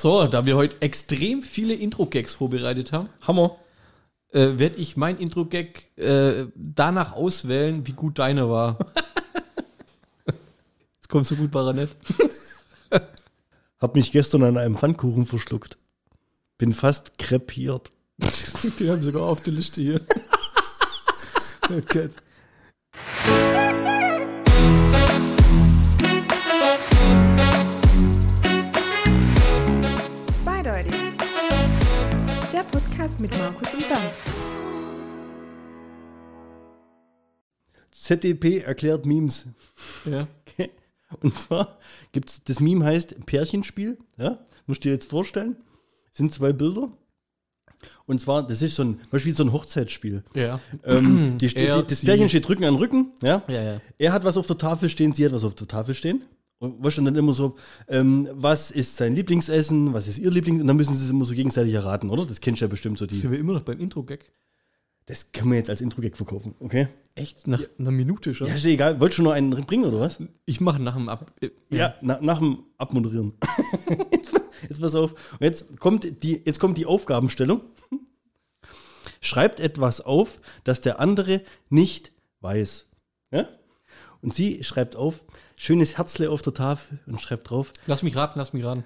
So, da wir heute extrem viele Intro-Gags vorbereitet haben, Hammer. äh, werde ich mein Intro-Gag äh, danach auswählen, wie gut deine war. Jetzt kommst du gut, Baronet. Hab mich gestern an einem Pfannkuchen verschluckt. Bin fast krepiert. Die haben sogar auf der Liste hier. oh Gott. Mit Markus und Bernd. ZDP erklärt Memes. Ja. Und zwar gibt's, das Meme heißt Pärchenspiel. Ja, musst du dir jetzt vorstellen. Sind zwei Bilder. Und zwar, das ist so ein, Beispiel so ein Hochzeitsspiel. Ja. Ähm, die, die, das. Pärchen steht Rücken an Rücken. Ja? Ja, ja. Er hat was auf der Tafel stehen, sie hat was auf der Tafel stehen. Und weißt du, dann immer so, ähm, was ist sein Lieblingsessen, was ist ihr Lieblings, und dann müssen sie es immer so gegenseitig erraten, oder? Das kennst du ja bestimmt so die. Sind wir immer noch beim Intro-Gag? Das können wir jetzt als Intro-Gag verkaufen, okay? Echt? Nach einer Minute schon? Ja, ist egal. Wolltest du noch einen bringen, oder was? Ich mache nach dem Ab. äh, Ja, na, nach dem Abmoderieren. jetzt, jetzt pass auf. Und jetzt kommt, die, jetzt kommt die Aufgabenstellung. Schreibt etwas auf, das der andere nicht weiß. Ja? Und sie schreibt auf, schönes Herzle auf der Tafel und schreibt drauf, Lass mich raten, lass mich raten.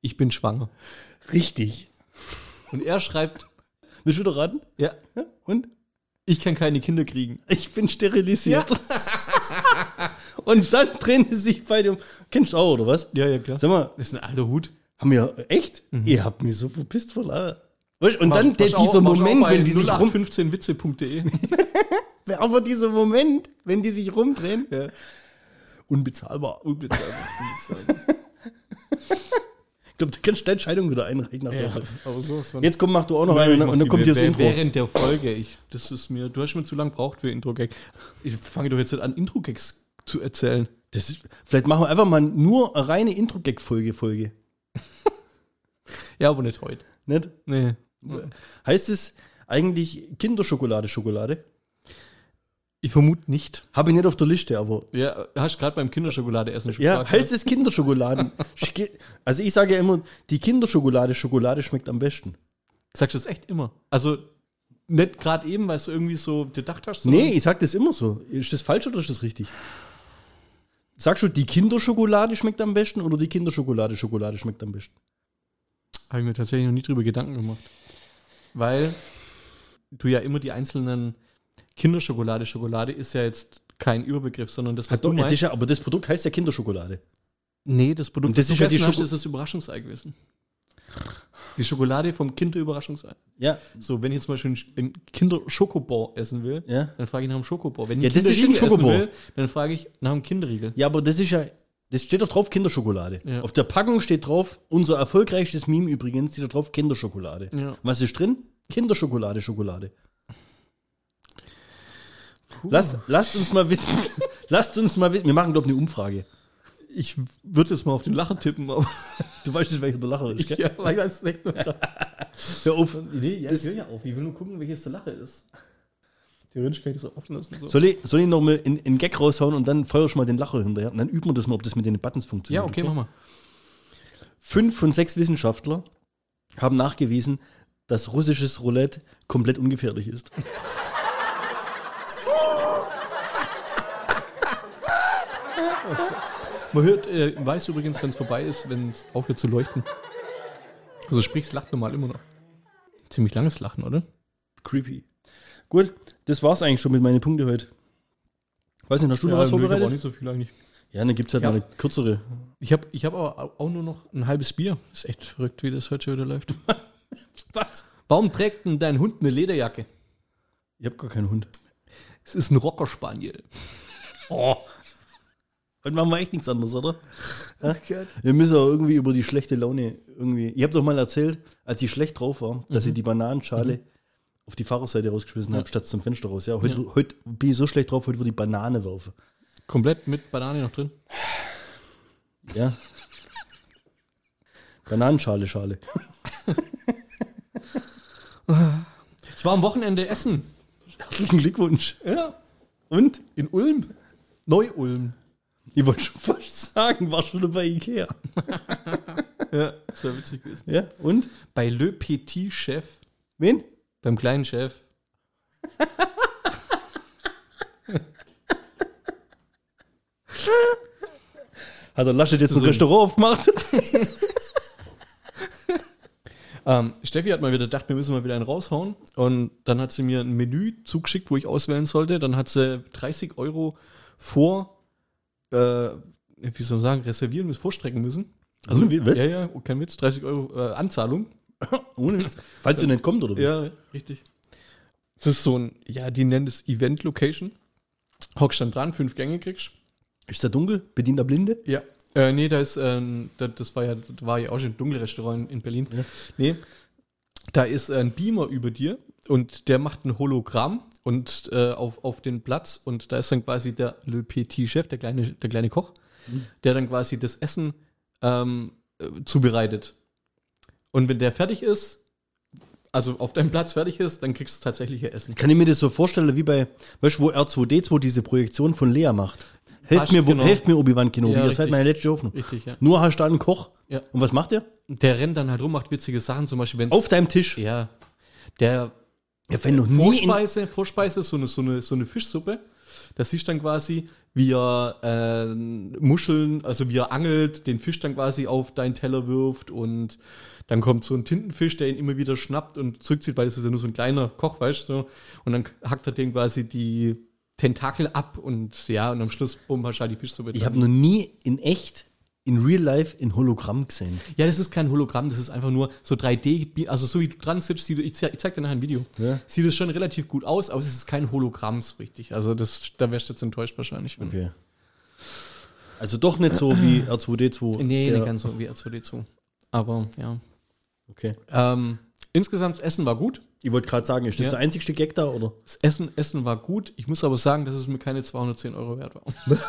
Ich bin schwanger. richtig. Und er schreibt, Willst du wieder raten? ja, Ja? Und? ich kann keine Kinder kriegen. Ich bin sterilisiert. und dann drehen sie sich beide um. Kennst du auch, oder was? Ja, ja, klar. Sag mal, Das ist ein alter Hut. haben wir, echt? Ihr habt mich so verpisst vor Lachen. Weißt du, Und dann Mach- der, mach auch- dieser auch Moment, wenn die sich rum, 0815witze.de. aber dieser Moment, wenn die sich rumdrehen, ja. Unbezahlbar. Unbezahlbar. unbezahlbar. Ich glaube, du kannst deine Entscheidung wieder einreichen. Nach ja, aber so, Jetzt komm, mach du auch noch einen und dann kommt hier das Intro. Während der Folge. Ich, das ist mir, du hast mir zu lang gebraucht für Intro-Gag. Ich fange doch jetzt an, Intro-Gags zu erzählen. Das ist, vielleicht machen wir einfach mal nur eine reine Intro-Gag-Folge. Folge. Ja, aber nicht heute. Nicht? Nee. Heißt es eigentlich Kinderschokolade, Schokolade? Ich vermute nicht. Habe ich nicht auf der Liste, aber. Ja, hast gerade beim Kinderschokolade essen schon Ja, gesagt, heißt es Kinderschokoladen? Sch- also ich sage ja immer, die Kinderschokolade, Schokolade schmeckt am besten. Sagst du das echt immer? Also nicht gerade eben, weil du irgendwie so gedacht hast? Nee, ich sag das immer so. Ist das falsch oder ist das richtig? Sagst du, die Kinderschokolade schmeckt am besten oder die Kinderschokolade, Schokolade schmeckt am besten? Habe ich mir tatsächlich noch nie drüber Gedanken gemacht. Weil du ja immer die einzelnen Kinderschokolade, Schokolade ist ja jetzt kein Überbegriff, sondern das, was du das meinst. ist ja, aber das Produkt heißt ja Kinderschokolade. nee, das Produkt, Und das du ist ja die gegessen hast, Schoko- ist das Überraschungsei gewesen. Die Schokolade vom Kinderüberraschungsei. Ja, So, wenn ich jetzt zum Beispiel einen Kinder-Schokobon essen will, ja. dann frage ich nach dem Schokobon. Wenn ich Ja, das ist ein Schokobon. will, dann frage ich nach dem Kinderriegel. Ja, aber das ist ja, das steht doch drauf Kinderschokolade. Ja. Auf der Packung steht drauf, unser erfolgreichstes Meme übrigens, steht da drauf Kinderschokolade. Ja. Was ist drin? Kinderschokolade, Schokolade. Lass, lasst uns mal wissen. lasst uns mal wissen. Wir machen, glaube ich, eine Umfrage. Ich würde jetzt mal auf den Lacher tippen, aber Du weißt nicht, welcher der Lacher ist. ich, gell? ja, ich weiß es nicht mehr. Hör auf. Nee, ja, Das- ich höre ja auf. Ich will nur gucken, welches der Lache ist. Theoretisch kann ich das auch offen lassen. So. Soll ich, soll ich noch mal in, in Gag raushauen und dann feuerst du mal den Lacher hinterher? Und dann üben wir das mal, ob das mit den Buttons funktioniert. ja, okay, mach mal. Fünf von sechs Wissenschaftler haben nachgewiesen, dass russisches Roulette komplett ungefährlich ist. Man hört, äh, weiß übrigens, wenn es vorbei ist, wenn es aufhört zu leuchten. Also sprich, es lacht normal immer noch. Ziemlich langes Lachen, oder? Creepy. Gut, das war's eigentlich schon mit meinen Punkten heute. Weiß nicht, hast du noch was nö, ich hab auch vorbereitet? nicht so viel eigentlich. Ja, dann gibt's halt Ja. mal eine kürzere. Ich habe ich hab aber auch nur noch ein halbes Bier. Ist echt verrückt, wie das heute schon wieder läuft. Was? Warum trägt denn dein Hund eine Lederjacke? Ich hab gar keinen Hund. Es ist ein Rockerspaniel. Oh. Heute machen wir echt nichts anderes, oder? Ja? Wir müssen auch irgendwie über die schlechte Laune irgendwie. Ich habe doch mal erzählt, als ich schlecht drauf war, dass ich die Bananenschale auf die Fahrerseite rausgeschmissen habe, statt zum Fenster raus. Ja, heute, Ja. heute bin ich so schlecht drauf, heute würde ich Banane werfen. Komplett mit Banane noch drin. Ja. Bananenschale, Schale. Ich war am Wochenende essen. Herzlichen Glückwunsch. Ja. Und? In Ulm. Neu-Ulm. Ich wollte schon fast sagen, war schon bei Ikea. Ja. Das wäre witzig gewesen. Ja, und? Bei Le Petit Chef, Wen? beim kleinen Chef, Hat der Laschet jetzt ein so- Restaurant aufgemacht? Ähm, Steffi hat mal wieder gedacht, wir müssen mal wieder einen raushauen. Und dann hat sie mir ein Menü zugeschickt, wo ich auswählen sollte. Dann hat sie 30 Euro vor, äh, wie soll man sagen, reservieren müssen, vorstrecken müssen. Also, Witz, was? ja, ja, kein Witz, 30 Euro äh, Anzahlung. Ohne Witz. Falls ihr nicht kommt, oder wie? Ja, richtig. Das ist so ein, ja, die nennen es Event Location. Hockst dann dran, fünf Gänge kriegst. Ist der dunkel? Bedient der Blinde? Ja. Äh, nee, da ist, ähm, da, das war ja, das war ja auch schon ein Dunkelrestaurant in Berlin. Ja. Nee. Da ist ein Beamer über dir und der macht ein Hologramm und äh, auf, auf den Platz und da ist dann quasi der Le Petit Chef, der kleine, der kleine Koch, der dann quasi das Essen ähm, äh, zubereitet. Und wenn der fertig ist, also auf deinem Platz fertig ist, dann kriegst du tatsächlich ihr Essen. Kann ich mir das so vorstellen, wie bei, weißt du, wo R2D2 diese Projektion von Lea macht? Helft mir, genau. helft mir Obi-Wan Kenobi, Ja, ihr seid meine letzte Hoffnung. Richtig, ja. Nur hast du da einen Koch. Ja. Und was macht der? Der rennt dann halt rum, macht witzige Sachen, zum Beispiel, wenn Auf deinem Tisch. Ja. Der Ja, wenn noch nie Vorspeise, Vorspeise so eine, so, eine, so eine Fischsuppe. Da siehst du dann quasi, wie er äh, Muscheln, also wie er angelt, den Fisch dann quasi auf deinen Teller wirft und dann kommt so ein Tintenfisch, der ihn immer wieder schnappt und zurückzieht, weil das ist ja nur so ein kleiner Koch, weißt du, und dann hackt er den quasi die Tentakel ab und ja, und am Schluss, bumm, hast du halt die Fischsuppe. ich habe noch nie in echt, in real life, in Hologramm gesehen. Ja, das ist kein Hologramm, das ist einfach nur so 3D, also so wie du dran sitzt, sieht, ich, zeig, ich zeig dir nachher ein Video, Ja. sieht es schon relativ gut aus, aber es ist kein Hologramm so richtig. Also das, da wärst du jetzt enttäuscht wahrscheinlich. Wenn, Okay. Also doch nicht so wie R2D2. Nee, nicht ganz so wie R2D2. Aber ja. Okay. Ähm, insgesamt, das Essen war gut. Ich wollte gerade sagen, ist das Ja. der einzigste Gag da, oder? Das Essen, Essen war gut. Ich muss aber sagen, dass es mir keine 210 Euro wert war.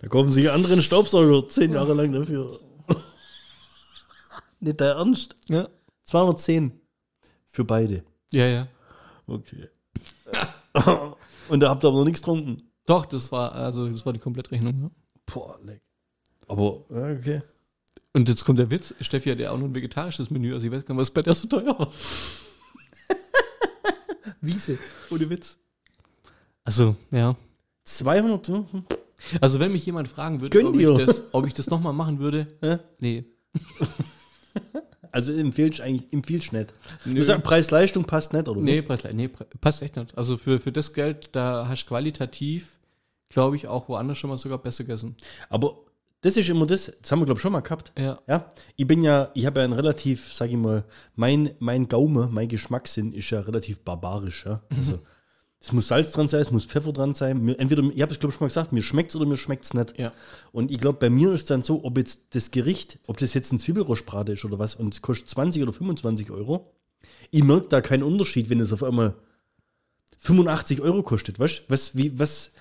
Da kaufen sich andere einen Staubsauger zehn Jahre lang dafür. nicht der Ernst? Ja, 210 für beide. ja. ja. Okay. Und da habt ihr aber noch nichts getrunken. Doch, das war, also, das war die Komplettrechnung. Ja. Boah, leck. Aber, ja, okay. Und jetzt kommt der Witz. Steffi hat ja auch noch ein vegetarisches Menü. Also ich weiß gar nicht, was bei der so teuer war. Wiese. Ohne Witz. Also, ja. 200, hm? Also wenn mich jemand fragen würde, ob ich, das, ob ich das nochmal machen würde, Hä? nee. Also empfehlst eigentlich, empfiehlst nicht. Nö. Du sagst, Preis-Leistung passt nicht, oder? Nee, Preis, nee, passt echt nicht. Also für, für das Geld, da hast du qualitativ, glaube ich, auch woanders schon mal sogar besser gegessen. Aber das ist immer das, das haben wir, glaube ich, schon mal gehabt. Ja. Ja, ich bin ja, ich habe ja ein relativ, sag ich mal, mein, mein Gaume, mein Geschmackssinn ist ja relativ barbarisch. Ja? Also, es muss Salz dran sein, es muss Pfeffer dran sein. Mir, entweder, ich habe es, glaube ich, schon mal gesagt, mir schmeckt es oder mir schmeckt es nicht. Ja. Und ich glaube, bei mir ist dann so, ob jetzt das Gericht, ob das jetzt ein Zwiebelrostbrate ist oder was, und es kostet 20 oder 25 Euro, ich merke da keinen Unterschied, wenn es auf einmal 85 Euro kostet. Weißt du, was, wie, was,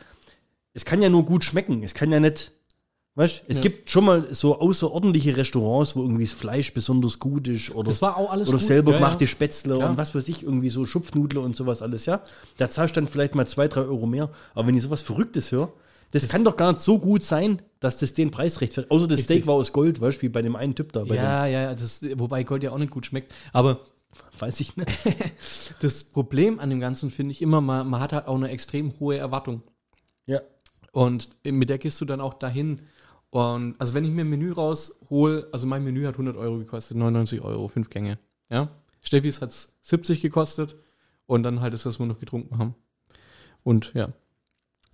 es kann ja nur gut schmecken, es kann ja nicht, weißt du, es Ja. gibt schon mal so außerordentliche Restaurants, wo irgendwie das Fleisch besonders gut ist oder, Das war auch alles oder gut. selber Ja, gemachte ja. Spätzle Ja. und was weiß ich, irgendwie so Schupfnudler und sowas alles, ja. Da zahlst du dann vielleicht mal zwei, drei Euro mehr. Aber wenn ich sowas Verrücktes höre, das, kann doch gar nicht so gut sein, dass das den Preis rechtfertigt. Außer das Richtig. Steak war aus Gold, weißt du, wie bei dem einen Typ da. Ja, ja, ja, das, wobei Gold ja auch nicht gut schmeckt. Aber dem, weiß ich nicht. das Problem an dem Ganzen finde ich immer, man, man hat halt auch eine extrem hohe Erwartung. ja. Und mit der gehst du dann auch dahin. Und also wenn ich mir ein Menü raushol, also mein Menü hat 100 Euro gekostet, 99 Euro, fünf Gänge. Ja, Steffis hat es 70 gekostet und dann halt das, was wir noch getrunken haben. Und ja.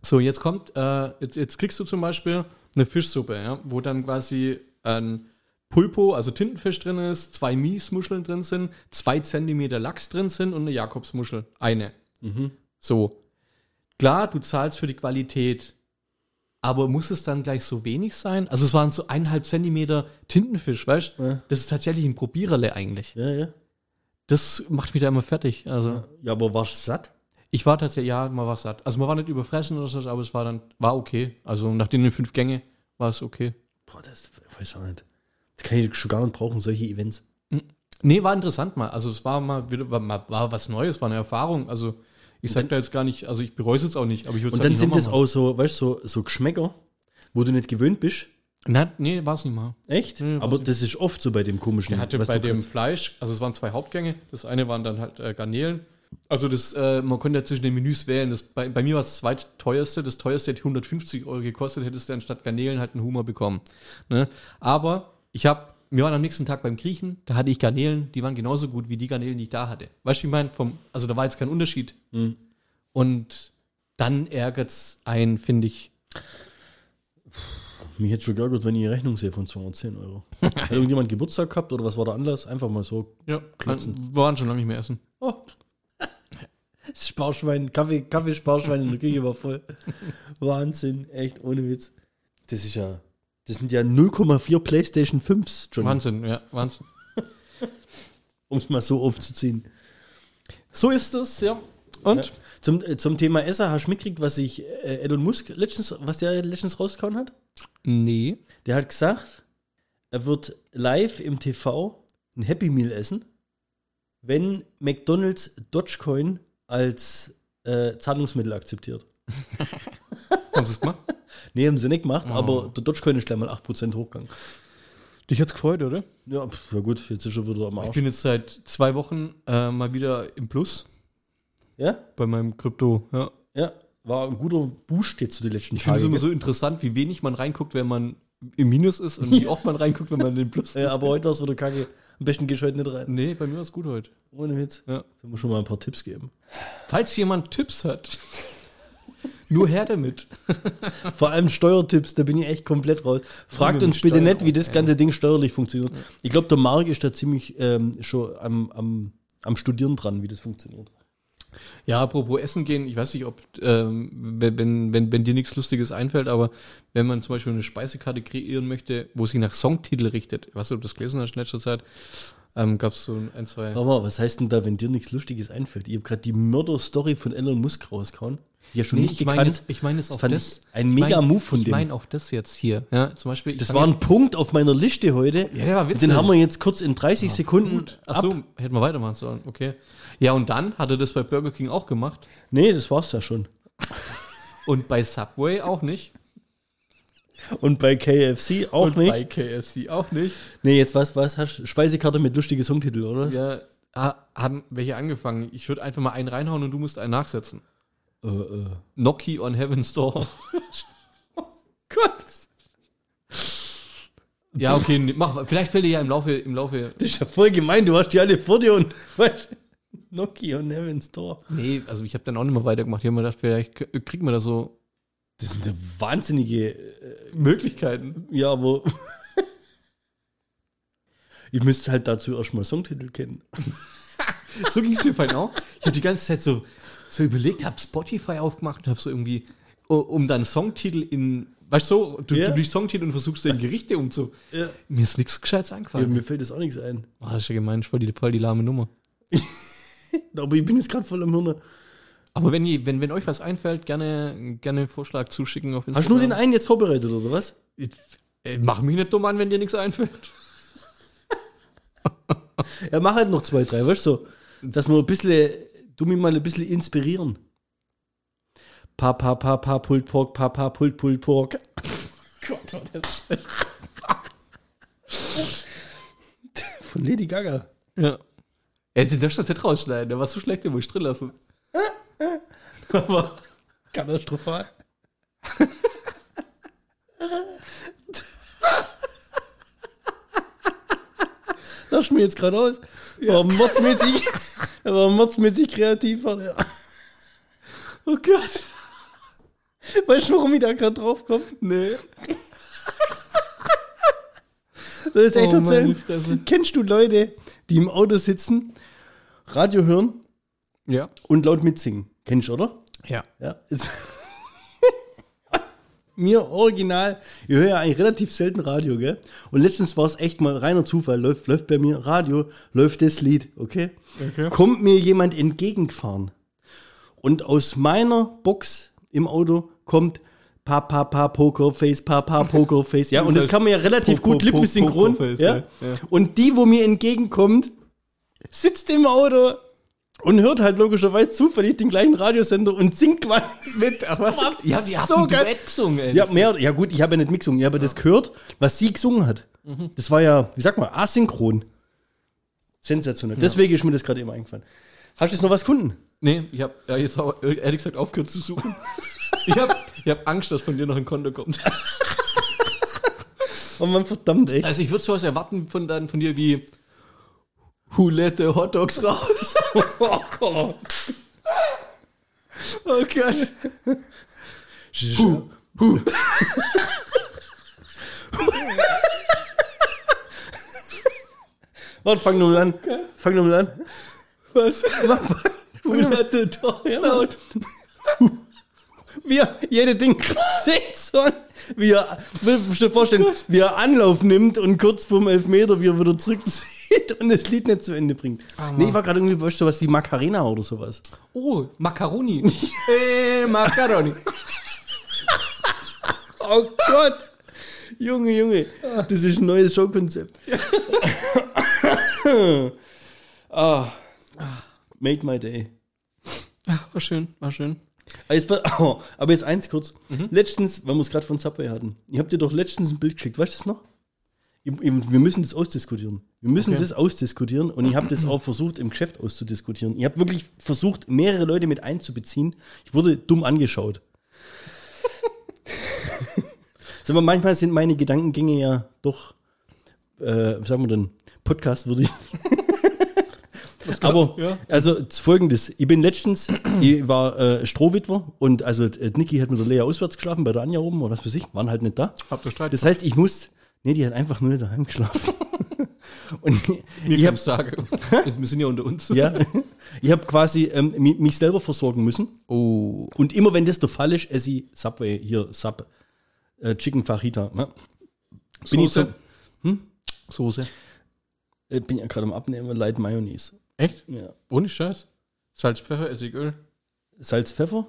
So, jetzt kommt, äh, jetzt, jetzt kriegst du zum Beispiel eine Fischsuppe, ja, wo dann quasi ein Pulpo, also Tintenfisch drin ist, zwei Miesmuscheln drin sind, zwei Zentimeter Lachs drin sind und eine Jakobsmuschel. Eine. So. Klar, du zahlst für die Qualität, aber muss es dann gleich so wenig sein? Also es waren so eineinhalb Zentimeter Tintenfisch, weißt du? Ja. Das ist tatsächlich ein Probiererle eigentlich. Ja, ja. Das macht mich da immer fertig. Also Ja, aber warst du satt? ich war tatsächlich, ja, man war satt. Also man war nicht überfressen oder so, aber es war dann, war okay. Also nach den fünf Gänge war es okay. Boah, das weiß auch nicht. Das kann ich schon gar nicht brauchen, solche Events. Nee, war interessant mal. Also es war mal wieder, war, war was Neues, war eine Erfahrung. Also ich sag da jetzt gar nicht, also ich bereue es jetzt auch nicht, aber ich würde Und dann sind das auch so, weißt du, so, so Geschmäcker, wo du nicht gewöhnt bist. Na, nee, war es nicht mal. Echt? Nee, Aber das ist oft so bei dem komischen. Der hatte bei dem kannst. Fleisch, also es waren zwei Hauptgänge. Das eine waren dann halt äh, Garnelen. Also das, äh, man konnte ja zwischen den Menüs wählen. Das, bei, bei mir war es das zweitteuerste. Das teuerste hätte 150 Euro gekostet, hättest du anstatt Garnelen halt einen Hummer bekommen. Ne? Aber ich habe, wir waren am nächsten Tag beim Griechen, da hatte ich Garnelen, die waren genauso gut wie die Garnelen, die ich da hatte. Weißt du, wie ich meine? Vom, also da war jetzt kein Unterschied. Mhm. Und dann ärgert es einen, finde ich. Mich hätte schon geärgert, wenn ich eine Rechnung sehe von 210 Euro. Hat irgendjemand Geburtstag gehabt oder was war der Anlass? Einfach mal so. Ja, Klotzen. wir waren schon lange nicht mehr essen. Oh. Das Sparschwein, Kaffee, Kaffeesparschwein in der Küche war voll. Wahnsinn, echt, ohne Witz. Das ist ja, das sind ja 0,4 PlayStation 5s, John, Wahnsinn, ja, Wahnsinn. um es mal so aufzuziehen. So ist es, ja. Und? Ja. Zum, äh, zum Thema Essen, hast du mitgekriegt, was sich äh, Elon Musk letztens, was der letztens rausgehauen hat? Nee. Der hat gesagt, er wird live im TV ein Happy Meal essen, wenn McDonalds Dogecoin als äh, Zahlungsmittel akzeptiert. Haben sie es gemacht? Nee, haben sie nicht gemacht, Oh. aber der Dogecoin ist gleich mal 8% hochgegangen. Dich hat's gefreut, oder? Ja, pf, ja gut, jetzt ist er wieder am Ich Arsch. bin jetzt seit zwei Wochen äh, mal wieder im Plus Ja, bei meinem Krypto. Ja. ja, war ein guter Boost jetzt zu den letzten Ich finde es immer so interessant, wie wenig man reinguckt, wenn man im Minus ist und wie oft man reinguckt, wenn man im Plus Ja, ist. aber heute war es wieder kacke. Am besten gehst du heute nicht rein. Nee, bei mir war es gut heute. Ohne Witz. Ja. Sollen wir schon mal ein paar Tipps geben. Falls jemand Tipps hat, nur her damit. Vor allem Steuertipps, da bin ich echt komplett raus. Fragt uns bitte Steuern nicht, wie das ganze Ding steuerlich funktioniert. Ich glaube, der Marc ist da ziemlich ähm, schon am, am, am Studieren dran, wie das funktioniert. Ja, apropos Essen gehen, ich weiß nicht, ob, ähm, wenn, wenn, wenn, wenn dir nichts Lustiges einfällt, aber wenn man zum Beispiel eine Speisekarte kreieren möchte, wo sie nach Songtitel richtet, ich weiß nicht, ob du das gelesen hast in letzter Zeit, ähm, gab es so ein, zwei. Aber was heißt denn da, wenn dir nichts Lustiges einfällt? Ich habe gerade die Mörder-Story von Elon Musk rausgehauen. Ja schon Nee, nicht ich meine gekannt. jetzt, ich meine Das auf fand das. ein ich mega mein- Move von ich dem. Ich meine auf das jetzt hier. Ja, zum Beispiel. das war ja- ein Punkt auf meiner Liste heute. Ja, der war witzig. Den haben wir jetzt kurz in 30 Sekunden Gut. Ach so, ab. hätten wir weitermachen sollen. Okay. Ja, und dann hat er das bei Burger King auch gemacht. Nee, das war's ja schon. Und bei Subway auch nicht. Und bei KFC auch und nicht. bei KFC auch nicht. Nee, jetzt was, was hast du? Speisekarte mit lustige Songtitel, oder? Ja, ha- haben welche angefangen. Ich würde einfach mal einen reinhauen und du musst einen nachsetzen. Äh, äh. Noki on Heaven's Door. Gott. ja, okay, nee, mach, vielleicht fällt dir ja im Laufe, im Laufe. Das ist ja voll gemein, du hast die alle vor dir und weißt du, Nokia und Heaven's Door. Nee, also ich habe dann auch nicht mehr weitergemacht. Ich habe mir gedacht, vielleicht k- kriegen wir da so Das sind ja wahnsinnige, äh, Möglichkeiten. ja, aber ich müsste halt dazu erstmal Songtitel kennen. So ging es mir vorhin auch. Ich habe die ganze Zeit so, so überlegt, habe Spotify aufgemacht und habe so irgendwie, um dann Songtitel in, weißt du, so, du, Ja. du durch Songtitel und versuchst in Gerichte umzu. Ja. Mir ist nichts Gescheites Ja, eingefallen. mir fällt das auch nichts ein. Oh, das ist ja gemein, voll die, voll die lahme Nummer. Aber ich bin jetzt gerade voll am Hirn. Aber wenn, ihr, wenn, wenn euch was einfällt, gerne, gerne einen Vorschlag zuschicken auf Hast du nur den einen jetzt vorbereitet, oder was? Äh, Mach mich nicht dumm an, wenn dir nichts einfällt. Ja, mach halt noch zwei, drei, weißt du, so, dass wir ein bisschen, du mich mal ein bisschen inspirieren. Pa, pa, pa, pa, Pulled Pork, pa, pa, Pulled, Pulled Pork. Gott, oh, das ist Von Lady Gaga. Ja. Er hätte das jetzt rausschneiden, der war so schlecht, den muss ich drin lassen. Aber katastrophal. Das mir jetzt gerade aus. War mordsmäßig, er war mordsmäßig kreativ. war der. Oh Gott. Weißt du, warum ich da gerade drauf komme? Nee. Das ist echt Oh, erzählen. Kennst du Leute, die im Auto sitzen, Radio hören Ja. und laut mitsingen? Kennst du, oder? Ja. Ja. Ist Mir original, ich höre ja eigentlich relativ selten Radio, gell? Und letztens war es echt mal reiner Zufall, läuft, läuft bei mir Radio, läuft das Lied, okay? Okay. Kommt mir jemand entgegengefahren. Und aus meiner Box im Auto kommt Pa, pa, pa, Pokerface, pa, pa, Pokerface. Ja, und das kann man ja relativ Po- gut po- lippensynchron. Ja. ja, ja. Und die, wo mir entgegenkommt, sitzt im Auto und hört halt logischerweise zufällig den gleichen Radiosender und singt quasi mit. Ach, was? Ja, die so haben geil. Duett gesungen, ey. Ja, mehr, ja gut, ich habe ja nicht mitgesungen, ich habe das gehört, was sie gesungen hat. Das war ja, wie sagt man, asynchron. Sensationell. Deswegen ist mir das gerade eben eingefallen. Hast du jetzt noch was gefunden? Nee, ich habe ja, jetzt auch ehrlich gesagt aufgehört zu suchen. ich habe ich hab Angst, dass von dir noch ein Konto kommt. Oh man, verdammt, echt. Also ich würde sowas erwarten von, dann, von dir wie Who let the hot dogs raus? Oh Gott. Oh Gott. Warte, fang nur mal an. Fang nur mal an. Was? Who let the dogs out? Wir, jede Ding sieht so, wie er, willst du dir vorstellen, wie er Anlauf nimmt und kurz vorm Elfmeter, wie er wieder zurückzieht und das Lied nicht zu Ende bringt. nee, ich war gerade irgendwie, du, sowas wie Macarena oder sowas. Oh, Macaroni. eh, Macaroni. Oh Gott! Junge, Junge, das ist ein neues Showkonzept. ah. Made my day. Ja, war schön, war schön. Aber jetzt, oh, aber jetzt eins kurz. Letztens, weil wir es gerade von Subway hatten, ich hab dir doch letztens ein Bild geschickt, weißt du das noch? Ich- ich- Wir müssen das ausdiskutieren. Wir müssen Okay. das ausdiskutieren und ich habe das auch versucht, im Geschäft auszudiskutieren. Ich habe wirklich versucht, mehrere Leute mit einzubeziehen. Ich wurde dumm angeschaut. Sag mal, manchmal sind meine Gedankengänge ja doch, äh, was sagen wir denn, Podcast-würdig. Aber, ja. also folgendes, ich bin letztens, ich war äh, Strohwitwer und also äh, Niki hat mit der Lea auswärts geschlafen, bei der Anja oben oder was weiß ich, waren halt nicht da. Habt ihr Streit? Das heißt, ich muss, nee, die hat einfach nur daheim geschlafen. und Mir ich ich habe sagen. Jetzt, wir sind ja unter uns. ja, ich habe quasi ähm, mi- mich selber versorgen müssen. Oh. Und immer wenn das der Fall ist, esse ich Subway, hier, Sub, äh, Chicken Fajita. Ne? Bin ich Soße. so, Soße. äh, bin ja gerade am Abnehmen, Light Mayonnaise. Echt? Ja. Ohne Scheiß. Salz, Pfeffer, Essigöl. Salz, Pfeffer,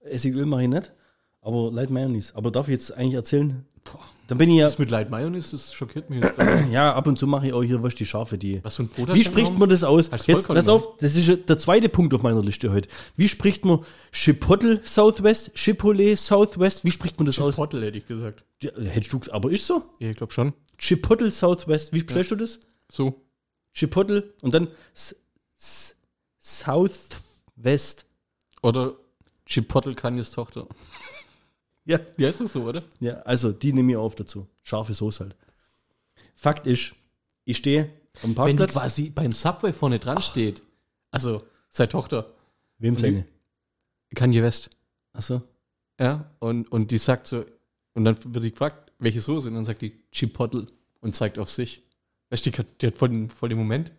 Essigöl mache ich nicht, aber Light Mayonnaise. Aber darf ich jetzt eigentlich erzählen? Boah. Dann bin ich ja, Das mit Light Mayonnaise, das schockiert mich jetzt. ja, ab und zu mache ich auch hier, was die Scharfe, die. Was für ein Brot Wie spricht man das aus? Als Jetzt, pass auf, das ist ja der zweite Punkt auf meiner Liste heute. Wie spricht man Chipotle Southwest, Chipotle Southwest? Wie spricht man das aus? Chipotle hätte ich gesagt. Ja, hättest du aber ist so? Ja, ich glaube schon. Chipotle Southwest. Wie sprichst du das? So. Chipotle und dann S S Southwest. Oder Chipotle Kanyes Tochter. Ja, Wie heißt das so, oder? ja, also die nehme ich auf dazu. Scharfe Soße halt. Fakt ist, ich stehe am Wenn die Parkplatz. quasi beim Subway vorne dran steht. Also, seine Tochter. Wem seine? Kanye West. Achso. Ja, und, und die sagt so, und dann wird die gefragt, welche Soße? Und dann sagt die Chipotle und zeigt auf sich. Weißt du, die, hat- die hat voll den, voll den Moment.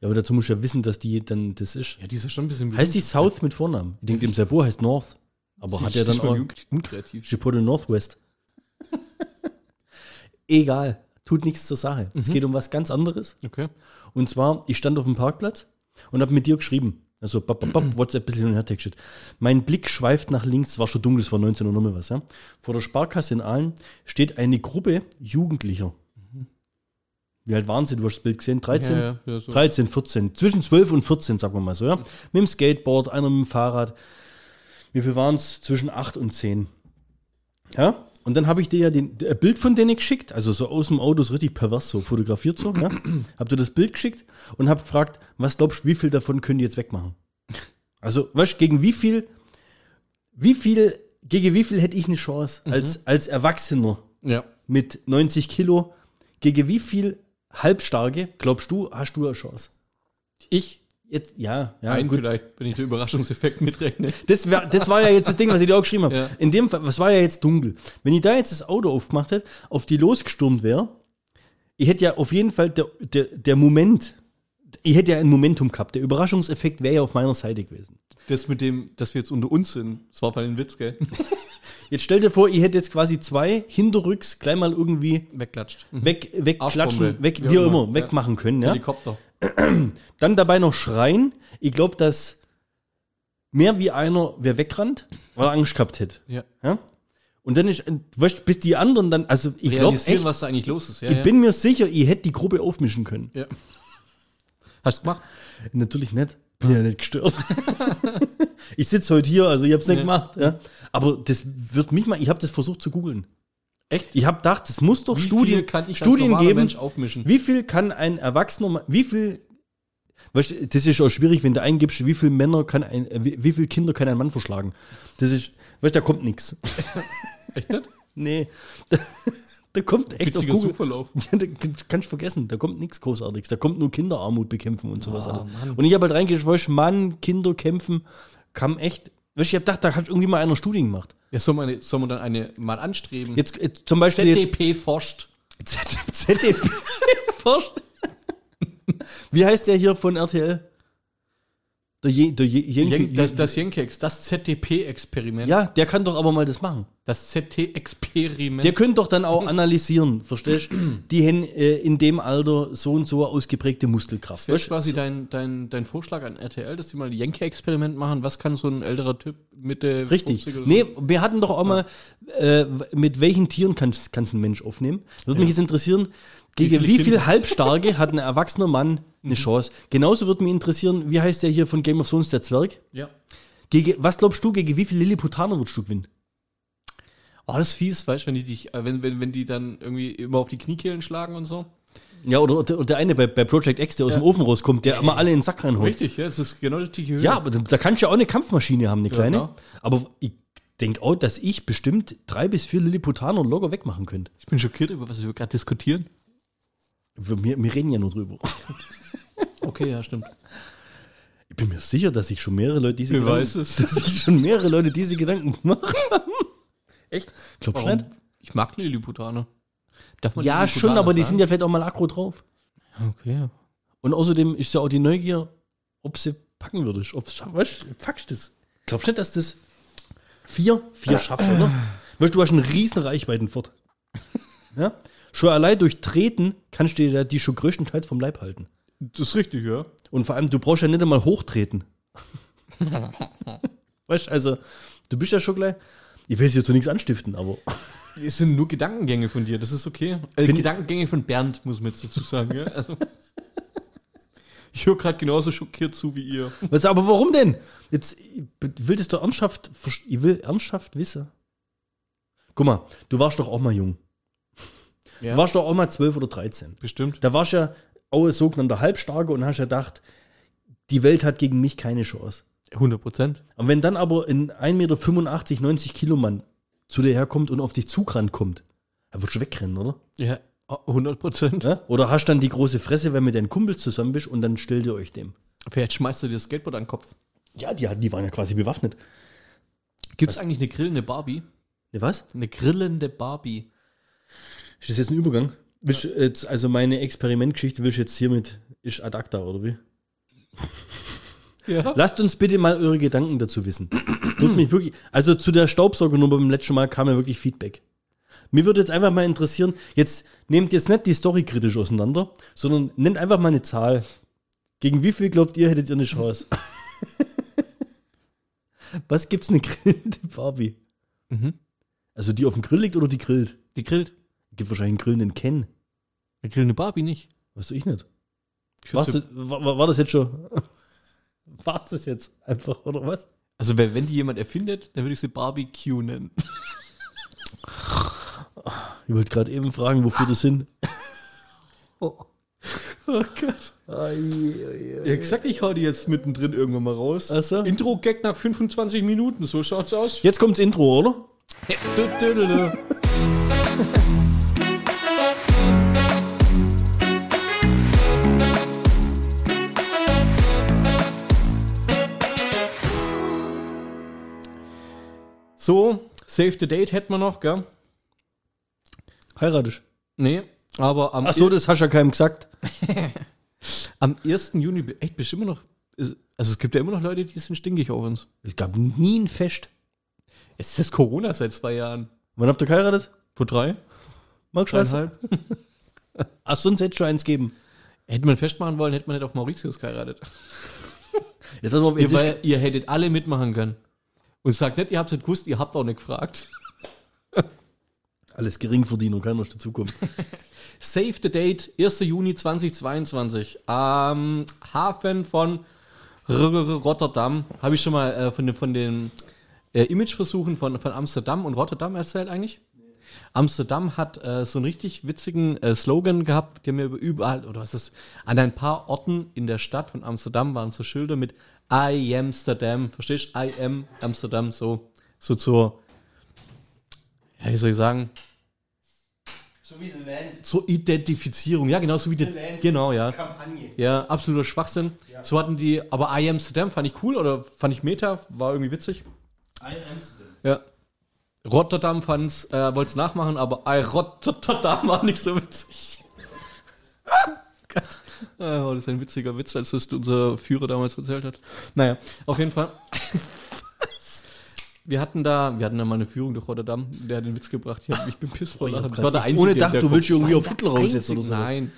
Ja, aber dazu musst du ja wissen, dass die dann das ist. Ja, die ist ja schon ein bisschen Heißt die South mit Vornamen? Ich denke, dem Sabor heißt North. Aber hat er dann auch unkreativ. Chipotle Northwest? Egal. Tut nichts zur Sache. Es geht um was ganz anderes. Okay. Und zwar, ich stand auf dem Parkplatz und habe mit dir geschrieben. Also bap, bap, bap, WhatsApp ein bisschen hin und her textet. Mein Blick schweift nach links, es war schon dunkel, es war 19 Uhr nochmal was. Ja? Vor der Sparkasse in Aalen steht eine Gruppe Jugendlicher. Wie alt waren sie? Du hast das Bild gesehen? 13? Ja, ja, ja, so. 13, 14. Zwischen 12 und 14, sagen wir mal so. Ja? Mit dem Skateboard, einer mit dem Fahrrad. Wie viel waren es? Zwischen 8 und 10. Ja? Und dann habe ich dir ja den, ein Bild von denen geschickt, also so aus dem Auto, so richtig pervers, so fotografiert so. Ja? hab dir das Bild geschickt und hab gefragt, was glaubst du, wie viel davon können die jetzt wegmachen? Also, weißt gegen wie viel, wie viel, gegen wie viel hätte ich eine Chance als, als Erwachsener Ja. mit 90 Kilo? Gegen wie viel Halbstarke, glaubst du, hast du eine Chance? Ich? Jetzt, ja, ja, Ein gut. vielleicht, wenn ich den Überraschungseffekt mitrechne. Das, wär, das war ja jetzt das Ding, was ich dir auch geschrieben habe. Ja. In dem Fall, was war ja jetzt dunkel. Wenn ich da jetzt das Auto aufgemacht hätte, auf die losgestürmt wäre, ich hätte ja auf jeden Fall der, der, der Moment, ich hätte ja ein Momentum gehabt. Der Überraschungseffekt wäre ja auf meiner Seite gewesen. Das mit dem, dass wir jetzt unter uns sind, das war bei den Witz, gell? Jetzt stell dir vor, ich hätte jetzt quasi zwei hinterrücks gleich mal irgendwie Wegklatscht. weg, wegklatschen, weg, Wie auch immer. wegmachen können. Ja? Helikopter. Dann dabei noch schreien. Ich glaube, dass mehr wie einer wer wegrannt, weil er Angst gehabt hätte. Ja. Ja? Und dann ist, weißt, bis die anderen dann, also ich glaube was da eigentlich los ist. Ja, ich ja. bin mir sicher, ich hätte die Gruppe aufmischen können. ja. Hast du gemacht? Natürlich nicht. Bin ja nicht gestört. ich sitze heute hier, also ich habe es nicht Ja. gemacht. Ja. Aber das wird mich mal, ich habe das versucht zu googeln. Echt? Ich habe gedacht, es muss doch Wie Studien, viel Studien geben. Wie viel kann ein Erwachsener, wie viel, weißt das ist auch schwierig, wenn du eingibst, wie viele Männer kann ein, äh, wie, wie viele Kinder kann ein Mann verschlagen? Das ist, weißt du, da kommt nichts. Echt nicht? Nee, da, da kommt echt auf Witziger Google. Suchverlauf. Ja, da kann- kannst vergessen, da kommt nichts Großartiges. Da kommt nur Kinderarmut bekämpfen und sowas Oh, alles. Mann. Und ich habe halt reingeschrieben, weißt du, Mann, Kinder kämpfen, kam echt, weißt du, ich habe gedacht, da hat irgendwie mal einer Studien gemacht. Ja, soll man, soll man dann eine mal anstreben? Jetzt, jetzt zum Beispiel jetzt, ZDP forscht. ZDP forscht. Wie heißt der hier von RTL? Der, Je, der Je, Jenke- Jen- Das, das Jenkex, das ZDP-Experiment. ja, der kann doch aber mal das machen. Das ZT-Experiment. Der könnte doch dann auch analysieren, verstehst du? Die haben äh, in dem Alter so und so ausgeprägte Muskelkraft. Das du? quasi dein, dein, dein Vorschlag an RTL, dass die mal ein Jenke-Experiment machen. Was kann so ein älterer Typ Mitte Richtig. 50 oder Nee, wir hatten doch auch mal, äh, mit welchen Tieren kannst kannst ein Mensch aufnehmen? Würde mich jetzt interessieren, gegen viele wie, viel Kinder? Halbstarke hat ein erwachsener Mann eine Chance? Genauso würde mich interessieren, wie heißt der hier von Game of Thrones, der Zwerg? Ja. Gegen, was glaubst du, gegen wie viele Lilliputaner würdest du gewinnen? Oh, das ist fies, weißt du, wenn die dich, äh, wenn, wenn, wenn die dann irgendwie immer auf die Kniekehlen schlagen und so. Ja, oder, oder der eine bei, bei Project X, der aus Ja. dem Ofen rauskommt, der immer alle in den Sack reinholt. Richtig, ja, das ist genau die richtige Höhe. Ja, aber da, da kannst du ja auch eine Kampfmaschine haben, eine kleine. klar. aber ich denke auch, dass ich bestimmt drei bis vier Lilliputaner locker wegmachen könnte. Ich bin schockiert, über was wir gerade diskutieren. Wir, wir reden ja nur drüber. Okay, ja, stimmt. Ich bin mir sicher, dass sich schon mehrere Leute diese Wer Gedanken, weiß es. dass sich schon mehrere Leute diese Gedanken gemacht haben. Echt? Glaubst du Warum? nicht? Ich mag Lilliputaner. Darf man Ja, schon, aber die sagen? sind ja vielleicht auch mal aggro drauf. Okay. Und außerdem ist ja auch die Neugier, ob sie packen würdest. Ob du weißt, packst du das. Glaubst du nicht, dass das vier, vier schaffst, oder? Weißt du, du hast einen riesen Reichweitenfort. Ja? Schon allein durch Treten kannst du dir die schon größtenteils vom Leib halten. Das ist richtig, ja. Und vor allem, du brauchst ja nicht einmal hochtreten. weißt du, also, du bist ja schon gleich. Ich will jetzt zu nichts anstiften, aber. Es sind nur Gedankengänge von dir, das ist okay. Find- Gedankengänge von Bernd, muss man jetzt dazu sagen. Ja? Also, ich höre gerade genauso schockiert zu wie ihr. Was, aber warum denn? Jetzt ich will das doch ernsthaft, ich will ernsthaft wissen. Guck mal, du warst doch auch mal jung. Ja. Du warst doch auch mal 12 oder 13. Bestimmt. Da warst ja auch ein sogenannter Halbstarke und hast ja gedacht, die Welt hat gegen mich keine Chance. 100 Prozent. Und wenn dann aber ein 1,85 Meter, 90 Kilo Mann zu dir herkommt und auf dich zugerannt kommt, dann würdest du wegrennen, oder? Ja, 100 Prozent. Ja? Oder hast dann die große Fresse, wenn du mit deinen Kumpels zusammen bist und dann stellt ihr euch dem. Vielleicht schmeißt du dir das Skateboard an den Kopf. Ja, die, die waren ja quasi bewaffnet. Gibt es eigentlich eine grillende Barbie? Ne, was? Eine grillende Barbie. Ist das jetzt ein Übergang? Willst jetzt, also meine Experimentgeschichte willst du jetzt hiermit, ist ad acta, oder wie? Ja. Lasst uns bitte mal eure Gedanken dazu wissen. Würde mich wirklich, also zu der Staubsaugernummer beim letzten Mal kam ja wirklich Feedback. Mir würde jetzt einfach mal interessieren, jetzt nehmt jetzt nicht die Story kritisch auseinander, sondern nennt einfach mal eine Zahl. Gegen wie viel glaubt ihr, hättet ihr eine Chance? Was gibt's eine grillende Barbie? Mhm. Also die auf dem Grill liegt oder die grillt? Die grillt. Gibt wahrscheinlich einen grillenden Ken. Eine grillende Barbie nicht. Weißt du, ich nicht. Ich War's würd's- das, war, war war das jetzt schon? War's das jetzt einfach, oder was? also, wenn, wenn die jemand erfindet, dann würde ich sie Barbecue nennen. Ich wollte gerade eben fragen, wofür das sind. Oh Gott. Ja, gesagt, ich hau die jetzt mittendrin irgendwann mal raus. Ach so. Intro-Gag nach 25 Minuten, so schaut's aus. Jetzt kommt's Intro, oder? Du, So, Save the Date hätten wir noch, gell? Heiratisch. Nee, aber am, Ach so, das hast du ja keinem gesagt. am 1. Juni, echt, bestimmt immer noch, also es gibt ja immer noch Leute, die sind stinkig auf uns. Es gab nie ein Fest. Es ist Corona seit zwei Jahren. Wann habt ihr geheiratet? Vor drei? Magst du was? Ach, sonst hättest du eins geben. Hätte man festmachen wollen, hätte man nicht auf Mauritius geheiratet. Jetzt, pass auf, Ihr, jetzt ist, weil, ihr hättet alle mitmachen können. Und sagt nicht, ihr habt es nicht gewusst, ihr habt auch nicht gefragt. alles Geringverdiener, keiner ist dazukommen. Save the date, 1. Juni 2022. Am Hafen von Rotterdam. Habe ich schon mal äh, von den, von den äh, Imageversuchen von, von Amsterdam und Rotterdam erzählt eigentlich? Amsterdam hat äh, so einen richtig witzigen äh, Slogan gehabt, der mir über- überall, oder was ist, an ein paar Orten in der Stadt von Amsterdam waren so Schilder mit I Amsterdam, verstehst du? I am Amsterdam, so, so zur, ja, wie soll ich sagen, So wie The Land. zur Identifizierung, ja, genau, so wie die, Land. genau, ja. Kampagne. Ja, absoluter Schwachsinn. So hatten die, aber I Amsterdam fand ich cool oder fand ich Meta, war irgendwie witzig. Ein Amsterdam. Ja. Rotterdam fand's, äh, wollte es nachmachen, aber I Rotterdam war nicht so witzig. Gott. Oh, das ist ein witziger Witz, als das unser Führer damals erzählt hat. Naja, auf jeden Fall. Wir hatten da, wir hatten da mal eine Führung durch Rotterdam, der hat den Witz gebracht. Ich, hab, ich bin piss hab Lachen. Ich war der Einzige, ohne Dach, du willst irgendwie auf Hitler der raus jetzt oder sowas. Nein.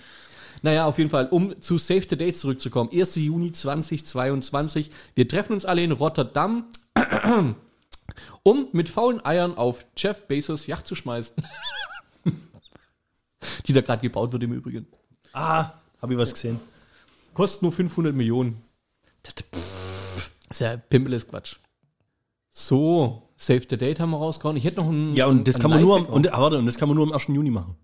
Naja, auf jeden Fall, um zu Save the Date zurückzukommen. 1. Juni 2022. Wir treffen uns alle in Rotterdam, um mit faulen Eiern auf Jeff Bezos Yacht zu schmeißen. Die da gerade gebaut wird im Übrigen. Ah, habe ich was gesehen. Kostet nur 500 Millionen. Ist ja Pimpeles Quatsch. So, Save the Date haben wir rausgehauen. Ich hätte noch ein. Ja, und das kann man nur am, und, ah, warte, und das kann man nur am 1. Juni machen.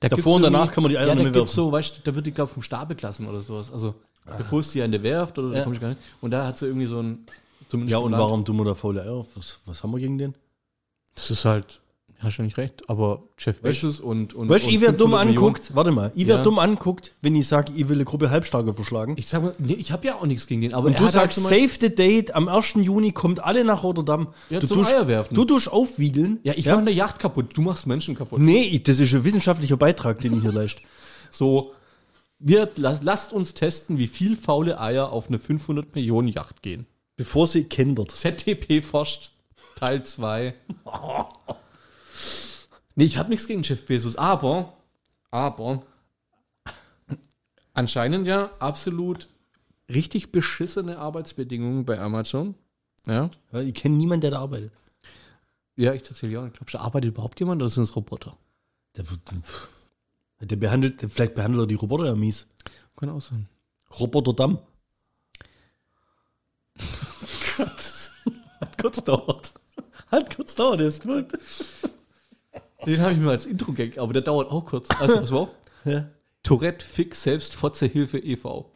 Da Davor und danach kann man die Eier ja, nicht da mehr so, weißt da wird die, glaube ich, vom Stapel gelassen oder sowas. Also, bevor es die ja in der Werft oder da Ja. komm ich gar nicht. Und da hat sie irgendwie so ein. Zumindest Ja, und geplant. warum tun wir da faule Eier? Was, was haben wir gegen den? Das ist halt. Hast du nicht recht, aber Jeff Bezos und. und Weißt du, ich werde dumm 500 Millionen- anguckt. Warte mal, ich werde Ja. dumm anguckt, wenn ich sage, ich will eine Gruppe Halbstarke verschlagen. Ich sag mal, nee, ich habe ja auch nichts gegen den, aber Und du halt sagst, mal- save the date, am 1. Juni kommt alle nach Rotterdam. Ja, du zum tust, Eier werfen. Du tust aufwiegeln. Ja, ich mache eine Yacht kaputt, du machst Menschen kaputt. Nee, das ist ein wissenschaftlicher Beitrag, den ich hier leiste. So, wir, las, lasst uns testen, wie viel faule Eier auf eine 500 Millionen Yacht gehen. Bevor sie kendert. ZTP forscht, Teil 2. nee, ich habe nichts gegen Jeff Bezos, aber, aber, anscheinend ja absolut richtig beschissene Arbeitsbedingungen bei Amazon. Ja, Ja, ich kenne niemanden, der da arbeitet. ja ich tatsächlich auch. Ich glaube, da arbeitet überhaupt jemand oder sind es Roboter? Der, der behandelt, vielleicht behandelt er die Roboter ja mies. Kann auch sein. Roboterdamm. Hat kurz dauert. Hat kurz dauert, der ist gewirkt. Den habe ich mir als Intro-Gag, aber der dauert auch kurz. Also, pass mal auf. Ja. Tourette Fix Selbst Fotzehilfe e.V.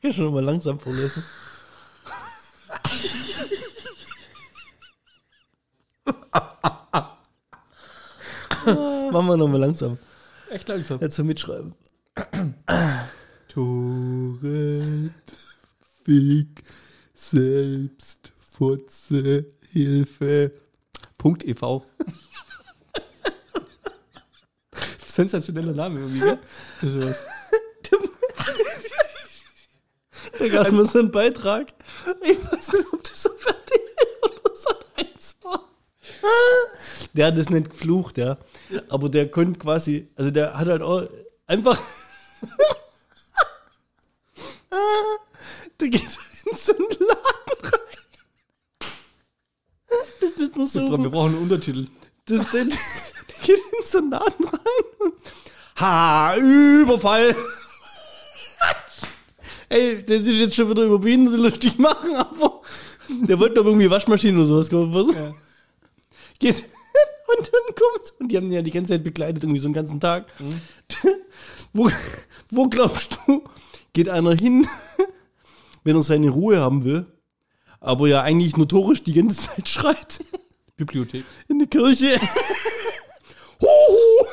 Kann schon mal langsam vorlesen. Machen wir nochmal langsam. Echt langsam. Jetzt zum Mitschreiben. Tourette Fix Selbst Fotzehilfe. Punkt e.V. Sensationeller Name irgendwie, gell? Das ist sowas. Da gab es so einen Beitrag. Ich weiß nicht, ob das so fertig oder so eins war. Der hat das nicht geflucht, ja. Aber der konnte quasi, also der hat halt auch einfach. der geht in so einen Laden rein. Das wird nur so. Wir brauchen einen Untertitel. Das, der, der geht in so einen Laden rein. Ha, Überfall. Ey, das ist jetzt schon wieder über Behinderte lustig machen, aber der wollte doch irgendwie Waschmaschine oder sowas kaufen. Was? Geht. Und dann kommt's. Und die haben ihn ja die ganze Zeit begleitet, irgendwie so einen ganzen Tag. Wo, wo glaubst du, geht einer hin, wenn er seine Ruhe haben will, aber ja eigentlich notorisch die ganze Zeit schreit? Bibliothek. in die Kirche. Huhu.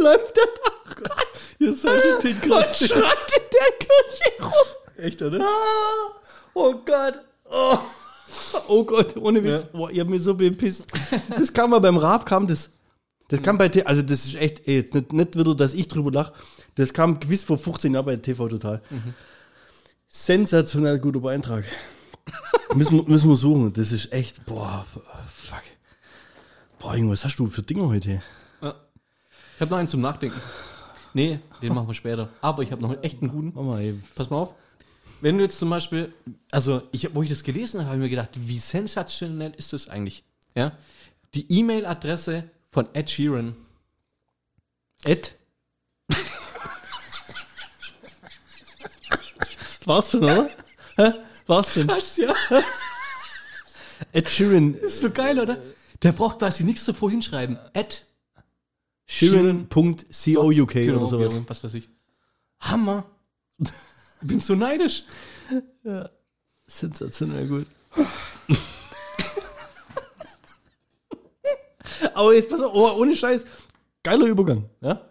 Läuft der da rein Ihr seid den und gerade. schreit in der Kirche rum. Echt, oder? Ah, oh Gott. Oh. oh Gott, ohne Witz. Ja. Boah, ihr habt mir so bepisst. Das kam mal beim Rap, kam das. Das kam bei, T- also das ist echt, ey, jetzt nicht, nicht wieder, dass ich drüber lache. Das kam gewiss vor 15 Jahren bei TV Total. Sensationell guter Beitrag. müssen, wir, müssen wir suchen. Das ist echt, boah, fuck. Boah, Junge, was hast du für Dinge heute? Ich habe noch einen zum Nachdenken. Nee, den machen wir später. Aber ich habe noch einen echten guten. Mach mal, ey. Pass mal auf. Wenn du jetzt zum Beispiel, also ich, wo ich das gelesen habe, habe ich mir gedacht, wie sensationell ist das eigentlich? Ja? Die E-Mail-Adresse von Ed Sheeran. Ed. das war's schon, oder? Hä? War's schon. Was, ja? Ed Sheeran. ist so geil, oder? Der braucht quasi nichts davor hinschreiben. Ed. Sheeran.couk Genau, oder sowas. Was weiß ich. Hammer. Ich bin so neidisch. Sensationell gut. Aber jetzt pass auf, oh, ohne Scheiß. Geiler Übergang. Ja?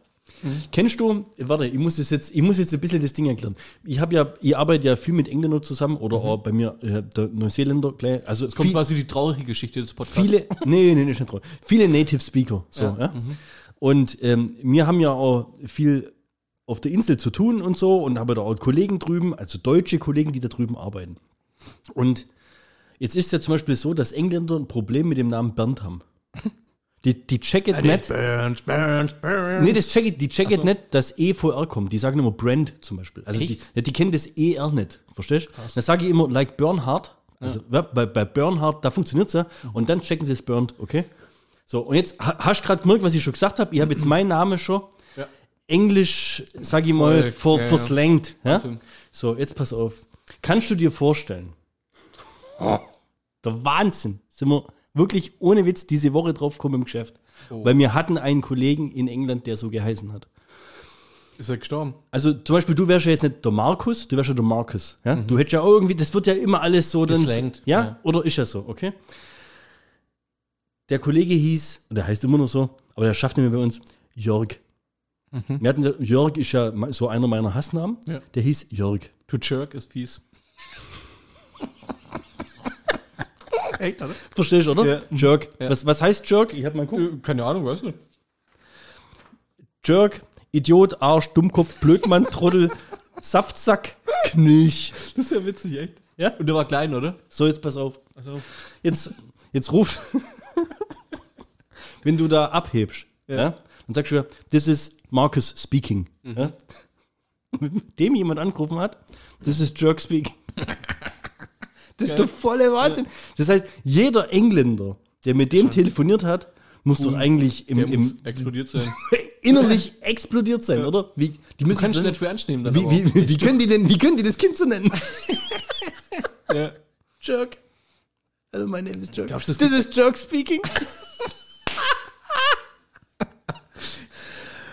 Kennst du, warte, ich muss, das jetzt, ich muss jetzt ein bisschen das Ding erklären. Ich habe ja, ich arbeite ja viel mit Engländern zusammen oder auch bei mir äh, der Neuseeländer, gleich, also Kommt viel, quasi die traurige Geschichte des Podcasts. viele, nee, nee, nicht traurig. Viele Native Speaker, so, ja. Ja, mhm. Und ähm, wir haben ja auch viel auf der Insel zu tun und so und habe da auch Kollegen drüben, also deutsche Kollegen, die da drüben arbeiten. Und jetzt ist ja zum Beispiel so, dass Engländer ein Problem mit dem Namen Bernd haben. Die, die checken nicht, Burns, Burns, Burns. nee, das checken, die checken nicht, dass E vor R kommt. Die sagen immer Brand zum Beispiel. Also die, die kennen das ER nicht, verstehst du? Dann sage ich immer, like Bernhard. Also ja, bei, bei Bernhard, da funktioniert es ja. Und dann checken sie es Bernd, okay? So, und jetzt ha- hast du gerade gemerkt, was ich schon gesagt habe. Ich habe jetzt meinen Namen schon. Englisch, sag ich mal, ver, ja, ja. verslangt. Ja? So, jetzt pass auf. Kannst du dir vorstellen, der Wahnsinn, sind wir wirklich ohne Witz diese Woche drauf gekommen im Geschäft. Oh. Weil wir hatten einen Kollegen in England, der so geheißen hat. Ist er gestorben? Also zum Beispiel, du wärst ja jetzt nicht der Markus, du wärst ja der Markus. Ja? Du hättest ja irgendwie, das wird ja immer alles so dann. Ja? ja. Oder ist das so, okay? Der Kollege hieß, der heißt immer noch so, aber der schafft nicht mehr bei uns, Jörg. Wir hatten, Jörg ist ja so einer meiner Hassnamen. Ja. Der hieß Jörg. To jerk ist fies. Echt, oder? Verstehst du, oder? Ja. Jerk. Ja. Was, was heißt Jerk? Ich hab mal geguckt. Äh, Keine Ahnung, weiß nicht. Jerk, Idiot, Arsch, Dummkopf, Blödmann, Trottel, Saftsack, Knilch. Das ist ja witzig, echt. Ja? Und der war klein, oder? So, jetzt pass auf. Also, Jetzt, jetzt ruf. Wenn du da abhebst, ja. dann sagst du, this is Marcus speaking. Ja? Mit dem jemand angerufen hat, this is Jerk speaking. Das ist der volle Wahnsinn. Das heißt, jeder Engländer, der mit dem telefoniert hat, muss doch eigentlich im, im explodiert sein. innerlich explodiert sein, oder? Wie, die Du müssen kannst du nicht für ernst nehmen. Dann wie, wie, wie, wie können die denn, wie können die das Kind so nennen? Ja. Jerk. Hello, my name is Jerk. Glaubst das This is Jerk speaking.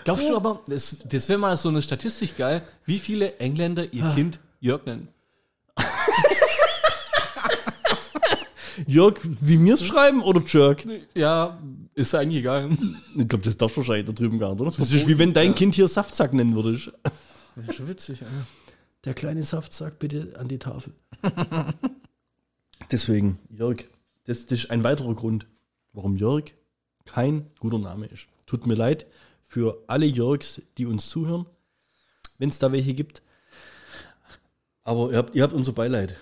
Glaubst du aber, das, das wäre mal so eine Statistik geil, wie viele Engländer ihr Kind Jörg nennen? Jörg, wie wir es schreiben oder Jerk? Ja, ist eigentlich egal. Ich glaube, das darfst du wahrscheinlich da drüben gar nicht, oder? Das ist wie wenn dein Kind hier Saftsack nennen würdest. Wäre schon witzig, Alter. Der kleine Saftsack bitte an die Tafel. Deswegen, Jörg, das, das ist ein weiterer Grund, warum Jörg kein guter Name ist. Tut mir leid für alle Jörgs, die uns zuhören, wenn es da welche gibt. Aber ihr habt, ihr habt unser Beileid.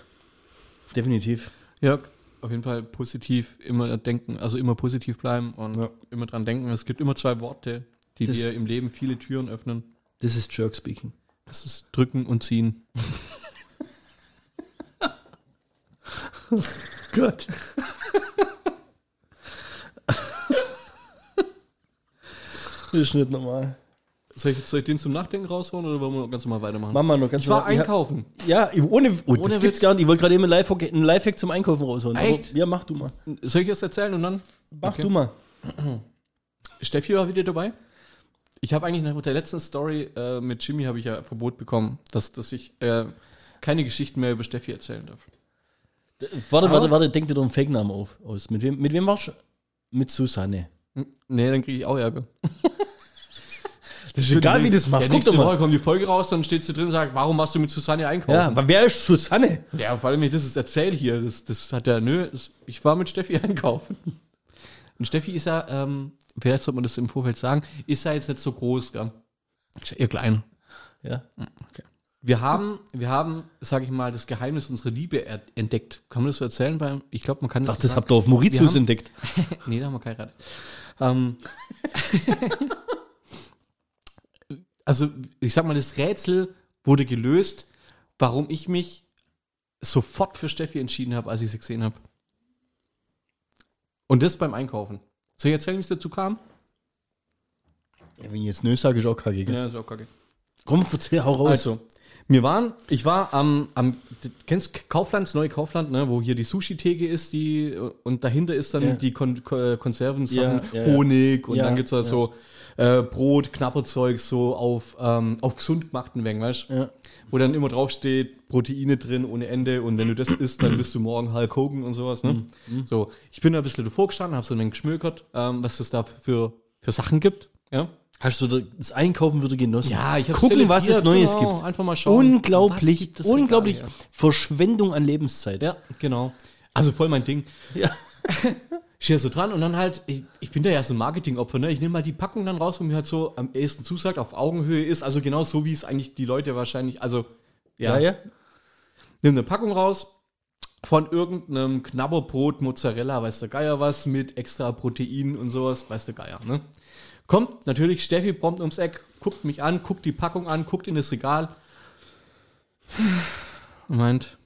Definitiv. Jörg, auf jeden Fall positiv immer denken, also immer positiv bleiben und Ja. immer dran denken. Es gibt immer zwei Worte, die Das- dir im Leben viele Türen öffnen. Das ist Jerk speaking. Das ist drücken und ziehen. Gott. ist nicht normal. Soll ich, soll ich den zum Nachdenken rausholen oder wollen wir ganz normal weitermachen? Mama noch ganz ich war normal- einkaufen. Ja, ich- ohne, oh, Ohne das gibt's gar nicht. Ich wollte gerade eben einen Lifehack, einen Lifehack zum Einkaufen rausholen. aber- Echt? Ja, mach du mal. Soll ich das erzählen und dann? Mach Okay. du mal. Steffi war wieder dabei. Ich habe eigentlich nach der letzten Story äh, mit Jimmy habe ich ja Verbot bekommen, dass, dass ich äh, keine Geschichten mehr über Steffi erzählen darf. Warte, Aber- warte, warte, denk dir doch einen Fake-Namen auf, aus. Mit wem, mit wem warst du? Mit Susanne. Nee, dann kriege ich auch Ärger. Das ist egal, wie du das machst. Ja, Guck doch mal. Woche kommt die Folge raus, dann steht sie drin und sagt, warum machst du mit Susanne einkaufen? Ja, aber wer ist Susanne? Ja, vor allem, ich das erzähle hier, das, das hat ja, nö, das, ich war mit Steffi einkaufen. Und Steffi ist ja, ähm, vielleicht sollte man das im Vorfeld sagen, ist ja jetzt nicht so groß, gell? Ist ja eher klein. Ja. Wir haben, wir haben, sag ich mal, das Geheimnis unserer Liebe er entdeckt. Kann man das so erzählen? Weil ich glaube, man kann Ach, so das sagen. habt ihr auf Mauritius haben- entdeckt. Nee, da haben wir geheiratet. Ähm, also, ich sag mal, das Rätsel wurde gelöst, warum ich mich sofort für Steffi entschieden habe, als ich sie gesehen habe. Und das beim Einkaufen. Soll ich erzählen, wie es dazu kam? Ja, wenn ich jetzt nö sage, ist auch kacke. gell? Ja, ist auch kacke. Komm, erzähl, hau raus. Also, wir waren, ich war am, am kennst Kaufland, das neue Kaufland, ne, wo hier die Sushi-Theke ist, die, und dahinter ist dann Ja. die Kon Ko- Konserven, Ja, ja. Honig und dann gibt's da ja. so äh, Brot, Knapperzeug, so auf, ähm, auf gesund gemachten Wegen, weißt du? Ja. Wo dann immer drauf steht, Proteine drin ohne Ende und wenn du das isst, dann bist du morgen Hulk Hogan und sowas, ne? Mhm. So, ich bin da ein bisschen davor gestanden, habe so ein wenig geschmökert, ähm, was es da für, für Sachen gibt, ja? Hast du da- das Einkaufen würde genossen? Ja, ich hab's Gucken, was es Neues genau. gibt. Einfach mal schauen, Unglaublich, Regal unglaublich. her? Verschwendung an Lebenszeit. Ja, genau. Also voll mein Ding. Ja. Ich stehe so dran und dann halt, ich, ich bin da ja so ein Marketingopfer, ne? Ich nehme mal die Packung dann raus, wo mir halt so am ehesten zusagt, auf Augenhöhe ist. Also genau so, wie es eigentlich die Leute wahrscheinlich, also ja, Ja, ja. nimm eine Packung raus von irgendeinem Knabberbrot, Mozzarella, weiß der Geier was, mit extra Protein und sowas, weiß der Geier, ne? Kommt natürlich Steffi prompt ums Eck, guckt mich an, guckt die Packung an, guckt in das Regal und meint,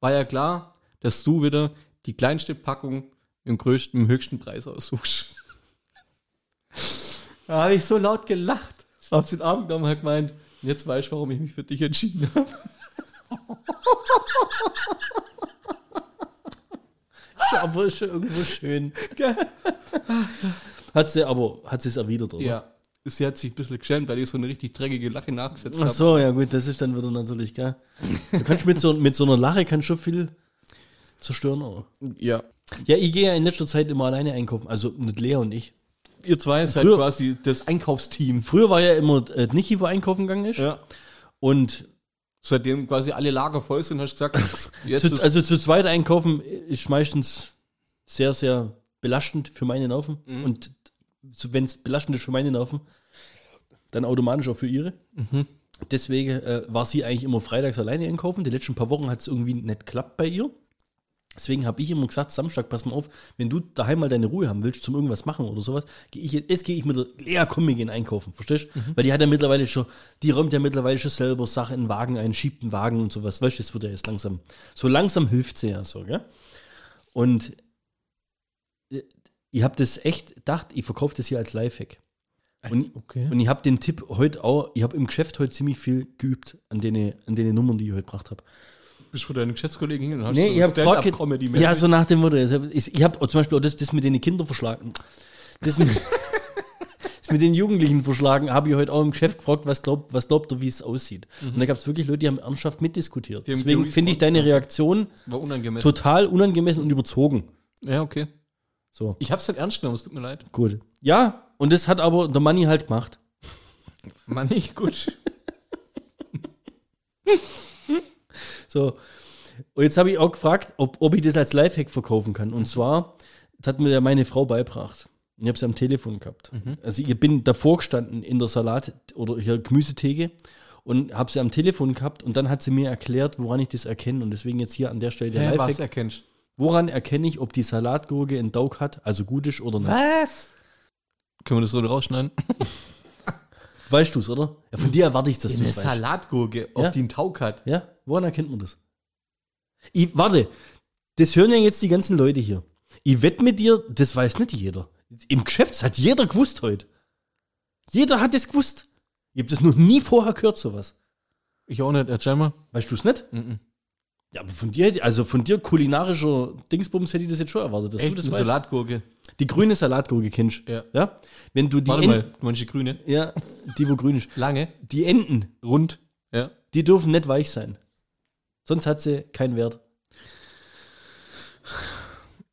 war ja klar, dass du wieder die kleinste Packung im größten, im höchsten Preis aussuchst. da habe ich so laut gelacht. Hab's den Abend genommen und gemeint, jetzt weiß ich, warum ich mich für dich entschieden habe. Aber ist schon irgendwo schön. Hat sie aber, hat sie es erwidert, oder? Ja. Sie hat sich ein bisschen geschämt, weil ich so eine richtig dreckige Lache nachgesetzt Ach habe. so, ja gut, das ist dann wieder natürlich, gell? Du kannst mit so, mit so einer Lache kannst schon viel zerstören, auch. Ja. Ja, ich gehe ja in letzter Zeit immer alleine einkaufen, also mit Lea und ich. Ihr zwei seid Früher- quasi das Einkaufsteam. Früher war ja immer äh, Niki, wo einkaufen gegangen ist. Ja. Und Seitdem quasi alle Lager voll sind, hast du gesagt, jetzt zu, also zu zweit einkaufen ist meistens sehr, sehr belastend für meine Nerven. Und wenn es belastend ist für meine Nerven, dann automatisch auch für ihre. Deswegen äh, war sie eigentlich immer freitags alleine einkaufen. Die letzten paar Wochen hat es irgendwie nicht geklappt bei ihr. Deswegen habe ich immer gesagt, Samstag, pass mal auf, wenn du daheim mal deine Ruhe haben willst, zum irgendwas machen oder sowas, gehe ich jetzt, jetzt gehe ich mit der Lea, komm, wir gehen einkaufen, verstehst du? Weil die hat ja mittlerweile schon, die räumt ja mittlerweile schon selber Sachen in den Wagen ein, schiebt einen Wagen und sowas, weißt du, das wird ja jetzt langsam, so langsam hilft sie ja so, gell? Und ich habe das echt gedacht, ich verkaufe das hier als Lifehack. Und, okay. und ich habe den Tipp heute auch, ich habe im Geschäft heute ziemlich viel geübt an den, an den Nummern, die ich heute gebracht habe. bist vor deinen Geschäftskollegen hin und hast Nee, so ich habe gefragt, Stand-up-Comedy ja, so nach dem Motto. Ich, habe zum Beispiel auch das, das mit den Kindern verschlagen. Das mit, das mit den Jugendlichen verschlagen, habe ich heute auch im Geschäft gefragt, was glaubt, was glaubt ihr, wie es aussieht. Und da gab es wirklich Leute, die haben ernsthaft mitdiskutiert. Deswegen finde ich deine Reaktion unangemessen. total unangemessen und überzogen. Ja, okay. So, Ich hab's nicht ernst genommen, es tut mir leid. gut. Ja, und das hat aber der Manni halt gemacht. Mann, nicht gut. So. Und jetzt habe ich auch gefragt, ob, ob ich das als Lifehack verkaufen kann. Und zwar, das hat mir ja meine Frau beigebracht. Ich habe sie am Telefon gehabt. Also ich bin davor gestanden in der Salat- oder hier Gemüsetheke und habe sie am Telefon gehabt und dann hat sie mir erklärt, woran ich das erkenne. Und deswegen jetzt hier an der Stelle der Ja, was Lifehack. erkennst Woran erkenne ich, ob die Salatgurke einen Daug hat, also gut ist oder nicht? Was? Können wir das so rausschneiden? Weißt du es, oder? Ja, von dir erwarte ich, dass du Eine es weißt. Salatgurke, ob Ja. die einen Taug hat. Ja, woran erkennt man das? Ich, warte, das hören ja jetzt die ganzen Leute hier. Ich wette mit dir, das weiß nicht jeder. Im Geschäft das hat jeder gewusst heute. Jeder hat es gewusst. Ich habe das noch nie vorher gehört, sowas. Ich auch nicht, erzähl mal. Weißt du es nicht? Mhm. Ja, aber von dir, also von dir kulinarischer Dingsbums hätte ich das jetzt schon erwartet, dass Echt, du das eine weißt. Salatgurke. Die grüne Salatgurke kennst. Ja. ja? Wenn du die Warte Enten- mal, die grüne? Ja, die wo grün ist. Lange, Die Enten, rund. Ja. die dürfen nicht weich sein. Sonst hat sie keinen Wert.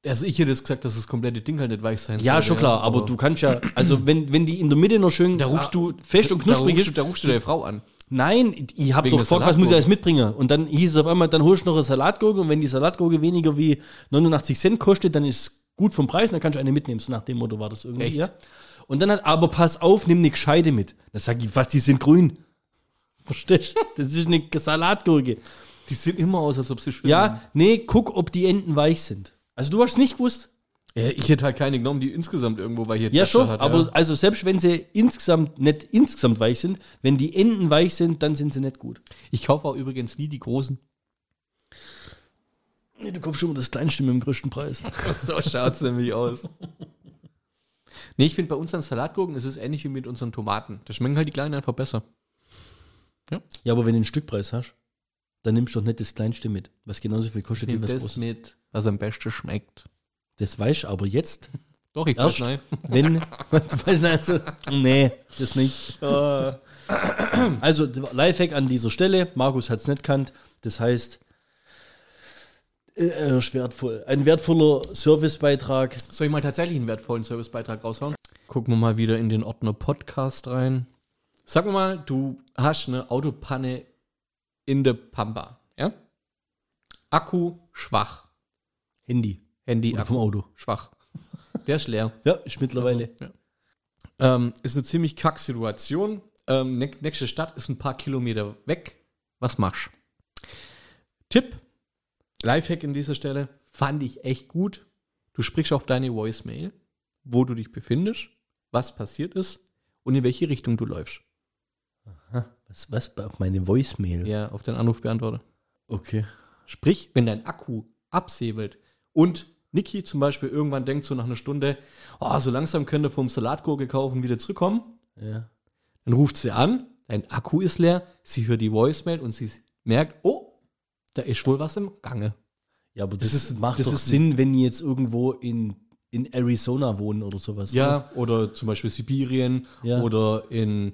Also ich hätte jetzt gesagt, dass das komplette Ding halt nicht weich sein Ja, sollte, schon klar, aber du kannst ja, also wenn, wenn die in der Mitte noch schön Da rufst du fest und da knusprig rufst, du, ist. da rufst du deine Frau an. Nein, ich habe doch gefragt, was muss ich alles mitbringen? Und dann hieß es auf einmal, dann holst du noch eine Salatgurke und wenn die Salatgurke weniger wie 89 Cent kostet, dann ist es gut vom Preis, dann kannst du eine mitnehmen. So nach dem Motto war das irgendwie. Echt? Ja? Und dann hat, aber pass auf, nimm eine gescheite mit. Dann sag ich, was, die sind grün. Verstehst du? Das ist eine Salatgurke. Die sehen immer aus, als ob sie schön Ja, nee, guck, ob die Enden weich sind. Also du hast nicht gewusst. Ja. Ich hätte halt keine genommen, die insgesamt irgendwo weiche Ja, schon, hat, aber ja. also selbst wenn sie insgesamt nicht insgesamt weich sind, wenn die Enden weich sind, dann sind sie nicht gut. Ich kaufe auch übrigens nie die großen. Nee, du kaufst schon mal das kleinste mit dem größten Preis. so schaut's nämlich aus. Nee, ich finde bei unseren Salatgurken ist es ähnlich wie mit unseren Tomaten. Da schmecken halt die kleinen einfach besser. Ja, aber wenn du einen Stückpreis hast, dann nimmst du doch nicht das kleinste mit, was genauso viel kostet wie was das Großes. mit, was am besten schmeckt. Das weißt du aber jetzt, Doch, ich weiß nein. wenn. weißt, also, nee, das nicht. Also, Lifehack an dieser Stelle. Markus hat es nicht kannt. Das heißt, äh, ist wertvoll. Ein wertvoller Servicebeitrag. Soll ich mal tatsächlich einen wertvollen Servicebeitrag raushauen? Gucken wir mal wieder in den Ordner Podcast rein. Sag mir mal, du hast eine Autopanne in der Pampa, ja? Akku schwach. Handy. Handy Oder vom Auto. schwach. Der ist leer. Ja, ist mittlerweile. Ja. Ähm, ist eine ziemlich kack Situation. Ähm, nä- nächste Stadt ist ein paar Kilometer weg. Was machst Tipp, Lifehack in dieser Stelle, fand ich echt gut. Du sprichst auf deine Voicemail, wo du dich befindest, was passiert ist und in welche Richtung du läufst. Was, was auf meine Voicemail? Ja, auf den Anrufbeantworter. Okay. Sprich, wenn dein Akku absäbelt und Niki zum Beispiel irgendwann denkt so nach einer Stunde, oh, so langsam könnte vom Salatgurke kaufen wieder zurückkommen, Ja. Dann ruft sie an, dein Akku ist leer, sie hört die Voicemail und sie merkt, oh, da ist wohl was im Gange. Ja, aber das, Das ist- macht das doch ist- Sinn, wenn die jetzt irgendwo in, in Arizona wohnen oder sowas. oder? Ja, oder zum Beispiel Sibirien Ja. oder in.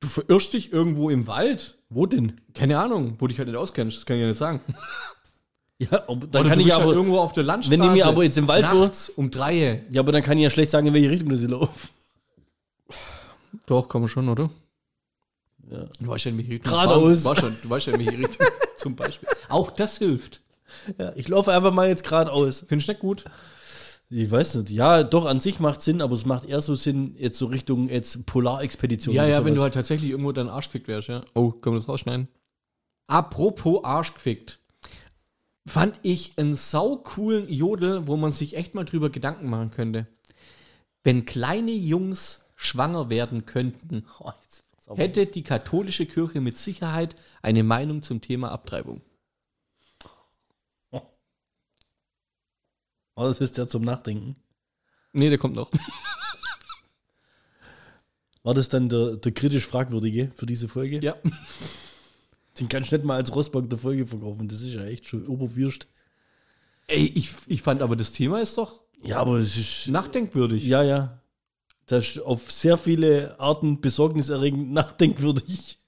Du verirrst dich irgendwo im Wald. Wo denn? Keine Ahnung, wo du dich halt nicht auskennst, das kann ich ja nicht sagen. Ja, aber dann oder kann ich halt aber. irgendwo auf der Landstraße. wenn ich mir aber jetzt im Wald nachts um drei. Ja, aber dann kann ich ja schlecht sagen, in welche Richtung das laufen. Doch, kann man schon, oder? Ja. Du weißt ja, in welche Richtung. Geradeaus. Du weißt, du weißt ja, in welche Richtung. zum Beispiel. Auch das hilft. Ja, ich laufe einfach mal jetzt geradeaus. Findest du nicht gut? Ich weiß nicht. Ja, doch, an sich macht Sinn, aber es macht eher so Sinn, jetzt so Richtung jetzt Polarexpedition. Ja, ja, wenn sowas. du halt tatsächlich irgendwo deinen Arsch gefickt wärst, ja. Oh, können wir das rausschneiden? Apropos Arsch gefickt. Fand ich einen sau coolen Jodel, wo man sich echt mal drüber Gedanken machen könnte. Wenn kleine Jungs schwanger werden könnten, Oh, hätte die katholische Kirche mit Sicherheit eine Meinung zum Thema Abtreibung. Oh, das ist ja zum Nachdenken. Nee, der kommt noch. War das dann der, der kritisch Fragwürdige für diese Folge? Ja. Den kannst du nicht mal als Rossbank der Folge verkaufen. Das ist ja echt schon oberwürscht. Ey, ich, ich fand aber das Thema ist doch Ja, aber es ist. nachdenkwürdig. Ja, ja. Das ist auf sehr viele Arten besorgniserregend nachdenkwürdig.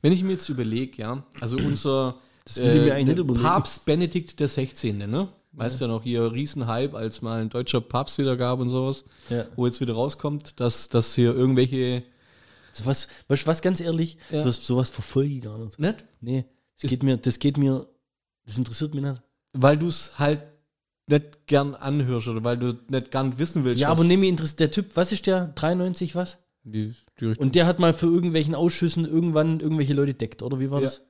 Wenn ich mir jetzt überlege, ja, also unser überlegen. Papst Benedikt der 16., ne? Weißt du ja noch, hier Riesenhype, als mal ein deutscher Papst wieder gab und sowas, Ja. wo jetzt wieder rauskommt, dass, dass hier irgendwelche, So was, weißt du was, ganz ehrlich, Ja. sowas, sowas verfolge ich gar nicht. nicht? Nee, das geht mir, das geht mir, das interessiert mich nicht. Weil du es halt nicht gern anhörst oder weil du nicht gern wissen willst. Ja, aber nee, mir interessiert der Typ, was ist der? 93 was? Richtung. Und der hat mal für irgendwelchen Ausschüssen irgendwann irgendwelche Leute deckt, oder wie war Ja. das?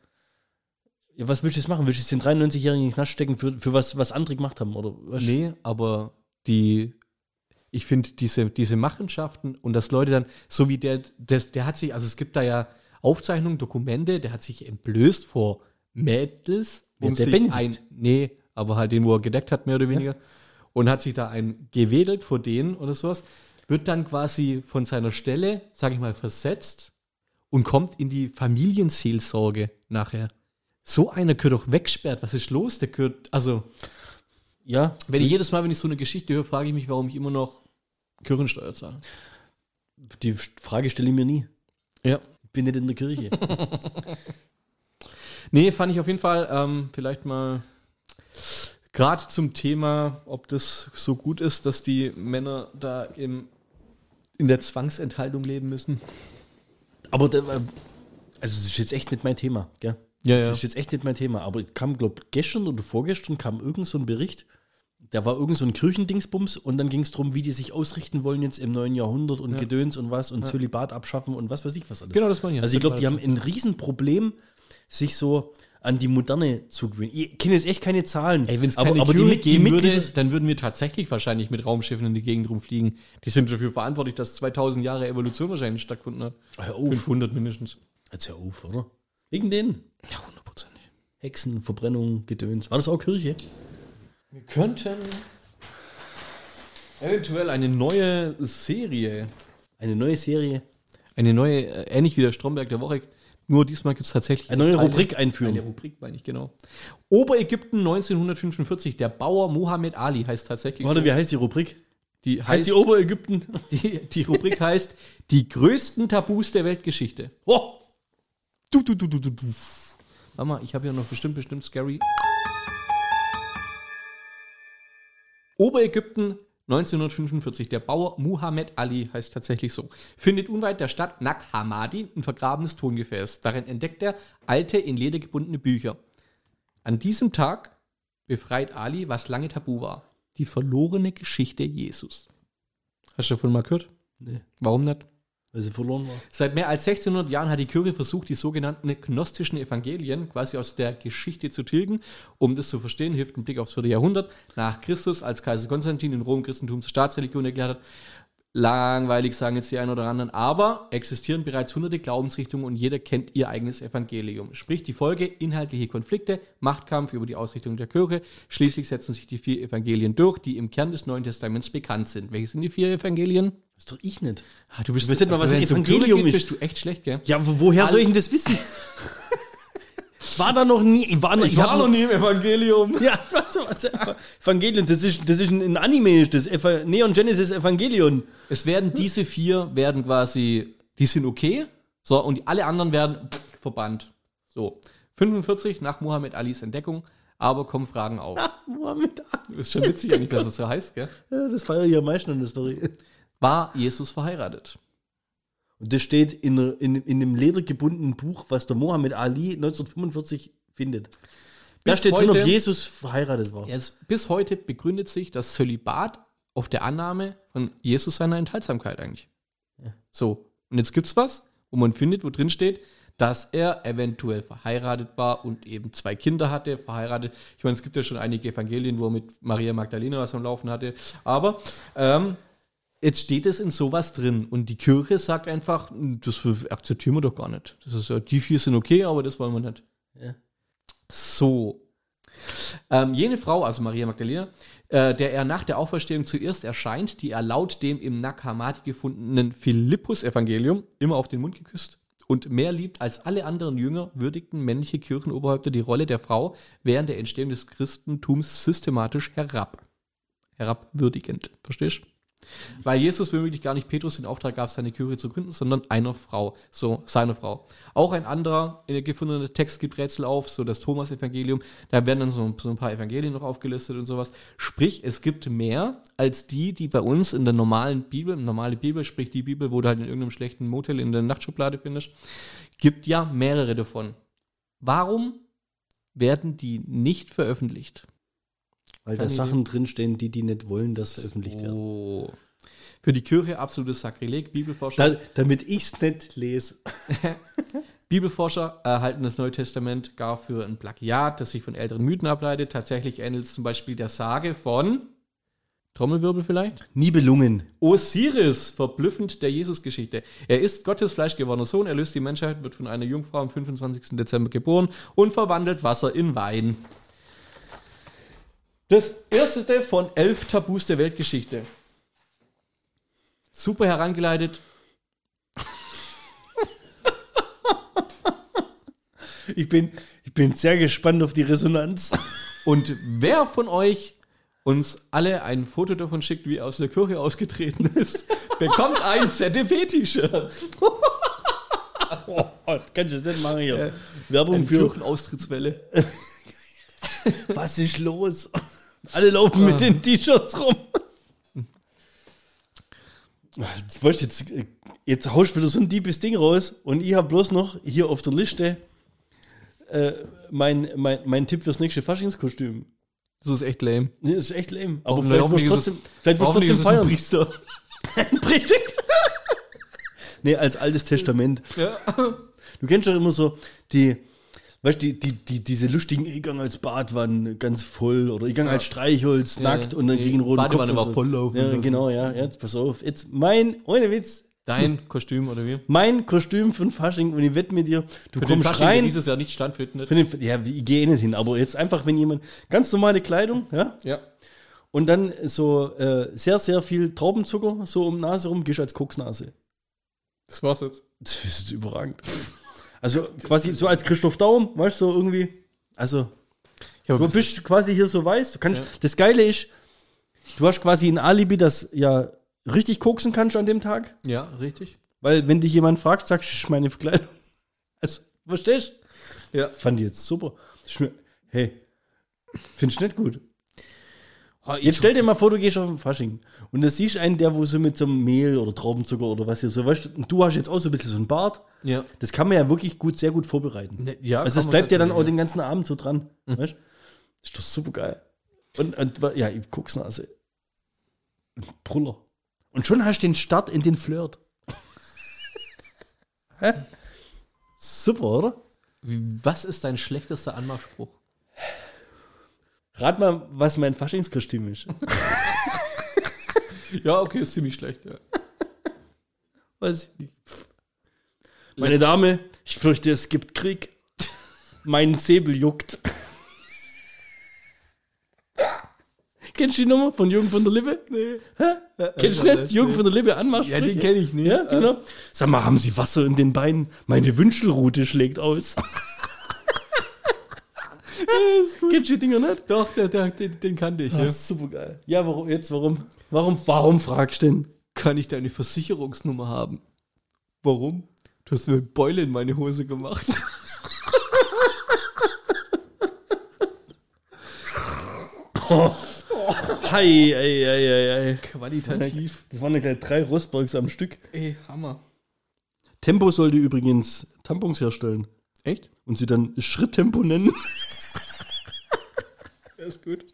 Ja, was willst du jetzt machen? Willst du jetzt den 93-Jährigen in den Knast stecken für, für was, was andere gemacht haben? Oder was? Nee, aber die, ich finde diese, diese Machenschaften und dass Leute dann, so wie der, das, der hat sich, also es gibt da ja Aufzeichnungen, Dokumente, der hat sich entblößt vor Mädels, Wer, um der sich ein, nee, aber halt den, wo er gedeckt hat, mehr oder weniger, und hat sich da ein gewedelt vor denen oder sowas, wird dann quasi von seiner Stelle, sag ich mal, versetzt und kommt in die Familienseelsorge nachher. So einer gehört doch wegsperrt. Was ist los? Der gehört, also, Ja, wenn ich jedes Mal, wenn ich so eine Geschichte höre, frage ich mich, warum ich immer noch Kirchensteuer zahle. die Frage stelle ich mir nie. Ja. Ich bin nicht in der Kirche. Nee, fand ich auf jeden Fall ähm, vielleicht mal gerade zum Thema, ob das so gut ist, dass die Männer da im, in der Zwangsenthaltung leben müssen. Aber der, äh, also das ist jetzt echt nicht mein Thema, gell? Ja, Das ist jetzt echt nicht mein Thema. Aber es kam, glaube gestern oder vorgestern kam irgend so ein Bericht, da war irgend so ein Kirchendingsbums und dann ging es darum, wie die sich ausrichten wollen jetzt im neuen Jahrhundert und Ja. Gedöns und was und Zölibat abschaffen und was weiß ich was alles. Genau, das meine ich. Also ich glaube, die haben ein Riesenproblem, sich so an die Moderne zu gewöhnen. Ich kenne jetzt echt keine Zahlen. Ey, wenn es aber, keine aber die, Kühe Mit- die würde, dann würden wir tatsächlich wahrscheinlich mit Raumschiffen in die Gegend rumfliegen. Die sind dafür verantwortlich, dass 2000 Jahre Evolution wahrscheinlich stattgefunden hat. Hör auf. 500 mindestens. Jetzt hör auf, oder? Wegen denen. Ja, hundertprozentig. Hexen, Verbrennung, Gedöns. War das auch Kirche? Wir könnten. Eventuell eine neue Serie. Eine neue Serie. Eine neue, äh, ähnlich wie der Stromberg der Woche. Nur diesmal gibt es tatsächlich Eine neue eine- Rubrik einführen. Eine Rubrik, meine ich, genau. Oberägypten 1945. Der Bauer Muhammad Ali heißt tatsächlich. Warte, so. wie heißt die Rubrik? die Heißt heißt die Oberägypten? die, die Rubrik heißt Die größten Tabus der Weltgeschichte. Oh, Du, du, du, du, du, du. Warte mal, ich habe ja noch bestimmt, bestimmt scary. Oberägypten 1945. Der Bauer Muhammad Ali heißt tatsächlich so. Findet unweit der Stadt Nag Hammadi ein vergrabenes Tongefäß. Darin entdeckt er alte, in Leder gebundene Bücher. An diesem Tag befreit Ali, was lange tabu war. Die verlorene Geschichte Jesus. Hast du davon mal gehört? Nee. Warum nicht? Weil sie verloren war. Seit mehr als 1600 Jahren hat die Kirche versucht, die sogenannten gnostischen Evangelien quasi aus der Geschichte zu tilgen. Um das zu verstehen, hilft ein Blick aufs 4. Jahrhundert nach Christus, als Kaiser Konstantin in Rom Christentum zur Staatsreligion erklärt hat. Langweilig sagen jetzt die einen oder anderen, aber existieren bereits hunderte Glaubensrichtungen und jeder kennt ihr eigenes Evangelium. Sprich die Folge, inhaltliche Konflikte, Machtkampf über die Ausrichtung der Kirche. Schließlich setzen sich die vier Evangelien durch, die im Kern des Neuen Testaments bekannt sind. Welche sind die vier Evangelien? Das ist doch ich nicht. Ah, du bist, Du weißt nicht mal, was ein um Evangelium geht, ist. bist du echt schlecht, gell? Ja, wo- woher soll ich denn das wissen? war da noch nie. Ich war, noch, ich hab noch nie im Evangelium. Ja, was, Evangelion, das ist, das ist ein, Anime, das Eva, Neon Genesis Evangelion. Es werden diese vier werden quasi, die sind okay, so und alle anderen werden pff, verbannt. So 45 nach Muhammad Alis Entdeckung, aber kommen Fragen auf. Mohammed Ali. Ist schon witzig eigentlich, dass es so heißt, gell? Ja, das feiere ich am meisten an der Story. War Jesus verheiratet? Und das steht in, in, in dem ledergebundenen Buch, was der Mohammed Ali 1945 findet. Da Bis steht drin, ob heute- Jesus verheiratet war. Ist, bis heute begründet sich das Zölibat auf der Annahme von Jesus seiner Enthaltsamkeit eigentlich. So, und jetzt gibt's was, wo man findet, wo drin steht, dass er eventuell verheiratet war und eben zwei Kinder hatte, verheiratet. Ich meine, es gibt ja schon einige Evangelien, wo er mit Maria Magdalena was am Laufen hatte. Aber ähm, jetzt steht es in sowas drin und die Kirche sagt einfach, das akzeptieren wir doch gar nicht. Das ist ja, die vier sind okay, aber das wollen wir nicht. Ja. So. Ähm, jene Frau, also Maria Magdalena, äh, der er nach der Auferstehung zuerst erscheint, die er laut dem im Nag Hammadi gefundenen Philippus-Evangelium immer auf den Mund geküsst und mehr liebt als alle anderen Jünger, würdigten männliche Kirchenoberhäupter die Rolle der Frau während der Entstehung des Christentums systematisch herab. Herabwürdigend. Verstehst du? Weil Jesus womöglich gar nicht Petrus den Auftrag gab, seine Kirche zu gründen, sondern einer Frau, so seine Frau. Auch ein anderer äh, gefundener Text gibt Rätsel auf, so das Thomas-Evangelium. Da werden dann so, so ein paar Evangelien noch aufgelistet und sowas. Sprich, es gibt mehr als die, die bei uns in der normalen Bibel, normale Bibel, sprich die Bibel, wo du halt in irgendeinem schlechten Motel in der Nachtschublade findest, gibt ja mehrere davon. Warum werden die nicht veröffentlicht? Weil da Sachen drinstehen, die die nicht wollen, dass veröffentlicht werden. Oh. Für die Kirche absolutes Sakrileg. Bibelforscher, Da, damit ich es nicht lese. Bibelforscher erhalten das Neue Testament gar für ein Plagiat, das sich von älteren Mythen ableitet. Tatsächlich ähnelt es zum Beispiel der Sage von Trommelwirbel vielleicht? Nibelungen. Osiris, verblüffend der Jesusgeschichte. Er ist Gottes fleischgewordener Sohn, er löst die Menschheit, wird von einer Jungfrau am 25. Dezember geboren und verwandelt Wasser in Wein. Das erste von elf Tabus der Weltgeschichte. Super herangeleitet. Ich bin, ich bin sehr gespannt auf die Resonanz. Und wer von euch uns alle ein Foto davon schickt, wie er aus der Kirche ausgetreten ist, bekommt ein ZDP-T-Shirt. Oh, kannst du das nicht machen hier? Werbung Eine für. Kirchenaustrittswelle. Was ist los? Alle laufen mit den T-Shirts rum. Jetzt, weißt jetzt, jetzt haust du wieder so ein diebes Ding raus und ich habe bloß noch hier auf der Liste äh, mein, mein, mein Tipp fürs nächste Faschingskostüm. Das ist echt lame. Nee, Das ist echt lame. Aber Hoffentlich- vielleicht wirst du trotzdem, vielleicht wirst trotzdem ist es ein feiern. Priester. Nee, als altes Testament. Ja. Du kennst doch immer so die, weißt du, die, die, die, diese lustigen, ich gang als Badwanne ganz voll oder ich gang als Streichholz Ja, nackt und dann ich einen roten Badewanne Kopf war volllaufen. Ja, genau, ja. Jetzt pass auf. Jetzt mein, ohne Witz, Dein Kostüm oder wie? mein Kostüm für ein Fasching und ich wette mit dir, du Für den kommst Fasching, der rein. dieses Jahr nicht stattfindet. Den, ja, ich gehe eh nicht hin, aber jetzt einfach, wenn jemand ganz normale Kleidung, ja, Ja. und dann so äh, sehr, sehr viel Traubenzucker so um die Nase rum, gehst als Koksnase. Das war's jetzt. Das ist überragend. Also quasi so als Christoph Daum, weißt du, so irgendwie. Also, Ja, du bist quasi hier so weiß. Du kannst, Ja. Das Geile ist, du hast quasi ein Alibi, das ja richtig koksen kannst an dem Tag. ja, richtig. Weil, wenn dich jemand fragt, sagst du, ist meine Verkleidung. Also, verstehst du? Ja. Fand ich jetzt super. Hey, findest du nicht gut? Jetzt stell dir mal vor, du gehst auf den Fasching und da siehst einen, der wo so mit so einem Mehl oder Traubenzucker oder was hier so, weißt du, und du hast jetzt auch so ein bisschen so einen Bart. Ja. Das kann man ja wirklich gut, sehr gut vorbereiten. Ne, ja also man bleibt ja dann auch den ganzen Abend so dran. Weißt? Das ist doch super geil. Und, und ja, ich guck's Nase. Ein Brüller. Und schon hast du den Start in den Flirt. Hä? Super, oder? Was ist dein schlechtester Anmachspruch? Rat mal, was mein Faschingskostüm ist. Ja, okay, ist ziemlich schlecht, ja. Weiß ich nicht. Meine Dame, ich fürchte, es gibt Krieg. Mein Säbel juckt. Kennst du die Nummer von Jürgen von der Lippe? Nee. Hä? Kennst du nicht? Jürgen von der Lippe Anmachsprüche? Ja, den kenn ich nicht. Ja, genau. Sag mal, haben Sie Wasser in den Beinen? Meine Wünschelrute schlägt aus. Kennst du die Dinger nicht? Doch, der, der, den, den kannte ich, Ja. ja. Super geil. Ja, warum, jetzt warum? Warum, warum fragst du denn? Kann ich deine Versicherungsnummer haben? Warum? Du hast mir eine Beule in meine Hose gemacht. Hei, ei, ei, ei, ei. Qualitativ. Das waren ja gleich drei Rostbergs am Stück. Ey, Hammer. Tempo sollte übrigens Tampons herstellen Echt? und sie dann Schritttempo nennen. Ja, ist gut.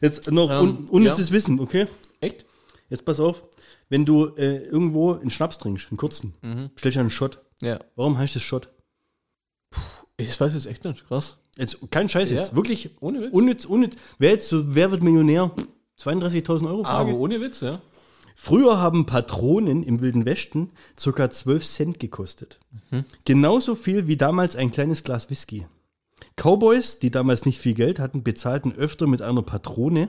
Jetzt noch Ähm, un unnützes Wissen, okay? Echt? Jetzt pass auf. Wenn du äh, irgendwo einen Schnaps trinkst, einen kurzen, Mhm. stellst du einen Shot. Ja. Warum heißt es Shot? Ich weiß jetzt echt nicht. Krass. Jetzt, kein Scheiß jetzt. Ja. Wirklich Ohne Witz. unnütz, unnütz. Wer jetzt so, wer wird Millionär? 32.000 Euro Frage. Aber ohne Witz, ja. Früher haben Patronen im Wilden Westen ca. 12 Cent gekostet. Genauso viel wie damals ein kleines Glas Whisky. Cowboys, die damals nicht viel Geld hatten, bezahlten öfter mit einer Patrone,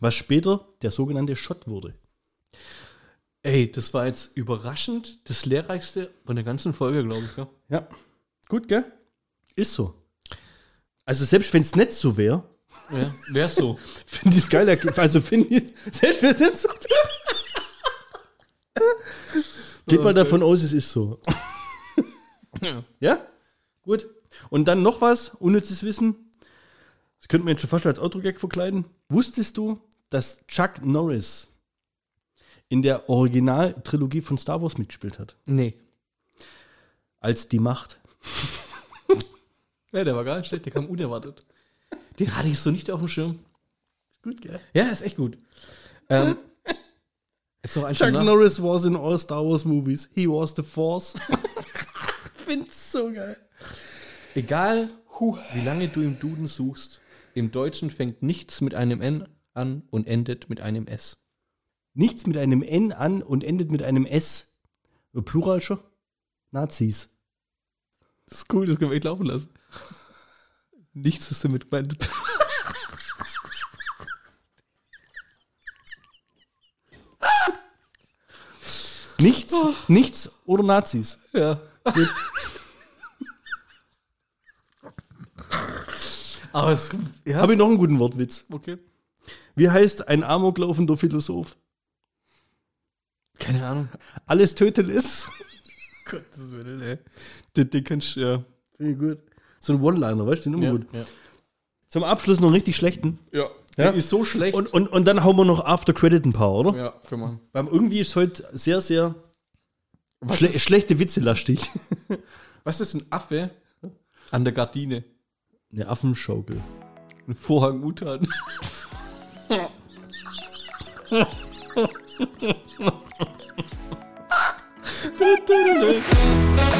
was später der sogenannte Shot wurde. Ey, das war jetzt überraschend das Lehrreichste von der ganzen Folge, glaube ich. Ja. Ja, gut, gell? Ist so. Also selbst wenn es nicht so wäre, Ja, wär's so. finde ich es geil. Also finde ich, selbst wenn es nicht so Geht mal davon aus, es ist so. Ja. Ja? Gut. Und dann noch was, unnützes Wissen. Das könnte man jetzt schon fast als Autogag verkleiden. Wusstest du, dass Chuck Norris in der Originaltrilogie von Star Wars mitgespielt hat? Nee. Als die Macht. Ja, der war gar nicht schlecht, der kam unerwartet. Den hatte ich so nicht auf dem Schirm. Gut, gell? Ja, ist echt gut. Ähm, jetzt noch ein Chuck. Norris was in all Star Wars movies. He was the Force. Find's so geil. Egal, wie lange du im Duden suchst, im Deutschen fängt nichts mit einem N an und endet mit einem S. Nichts mit einem N an und endet mit einem S. Plural schon? Nazis. Das ist cool, das können wir echt laufen lassen. Nichts ist damit gemeint. Nichts, nichts oder Nazis. Ja. Gut. Aber es, ja, Habe ich noch einen guten Wortwitz. okay. Wie heißt ein amoklaufender Philosoph? Keine Ahnung. Alles Töteles. Gottes Willen, ey. Den, den kannst du, ja. Finde ich gut. So ein One-Liner, weißt du, den immer Ja, gut. ja. Zum Abschluss noch einen richtig schlechten. ja. Ja. Der ist so schlecht. Und, und, und dann hauen wir noch After Credit ein paar, oder? ja, können wir machen. Weil irgendwie ist heute sehr, sehr Was, schle ist, schlechte Witze lastig. was ist ein Affe an der Gardine? Eine Affenschaukel. Ein Vorhang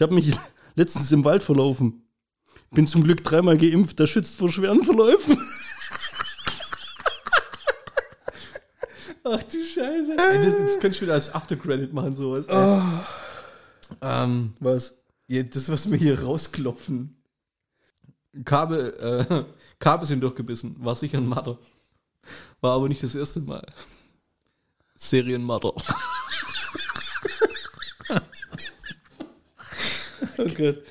Ich habe mich Letztens im Wald verlaufen. Bin zum Glück dreimal geimpft, das schützt vor schweren Verläufen. Ach du Scheiße. Ey, das, das könntest du wieder als Aftercredit machen, sowas. ey. Ähm, Was? ja, das, was wir hier rausklopfen. Kabel, äh, Kabel sind durchgebissen. War sicher ein Matter. War aber nicht das erste Mal. Serienmatter. oh, good.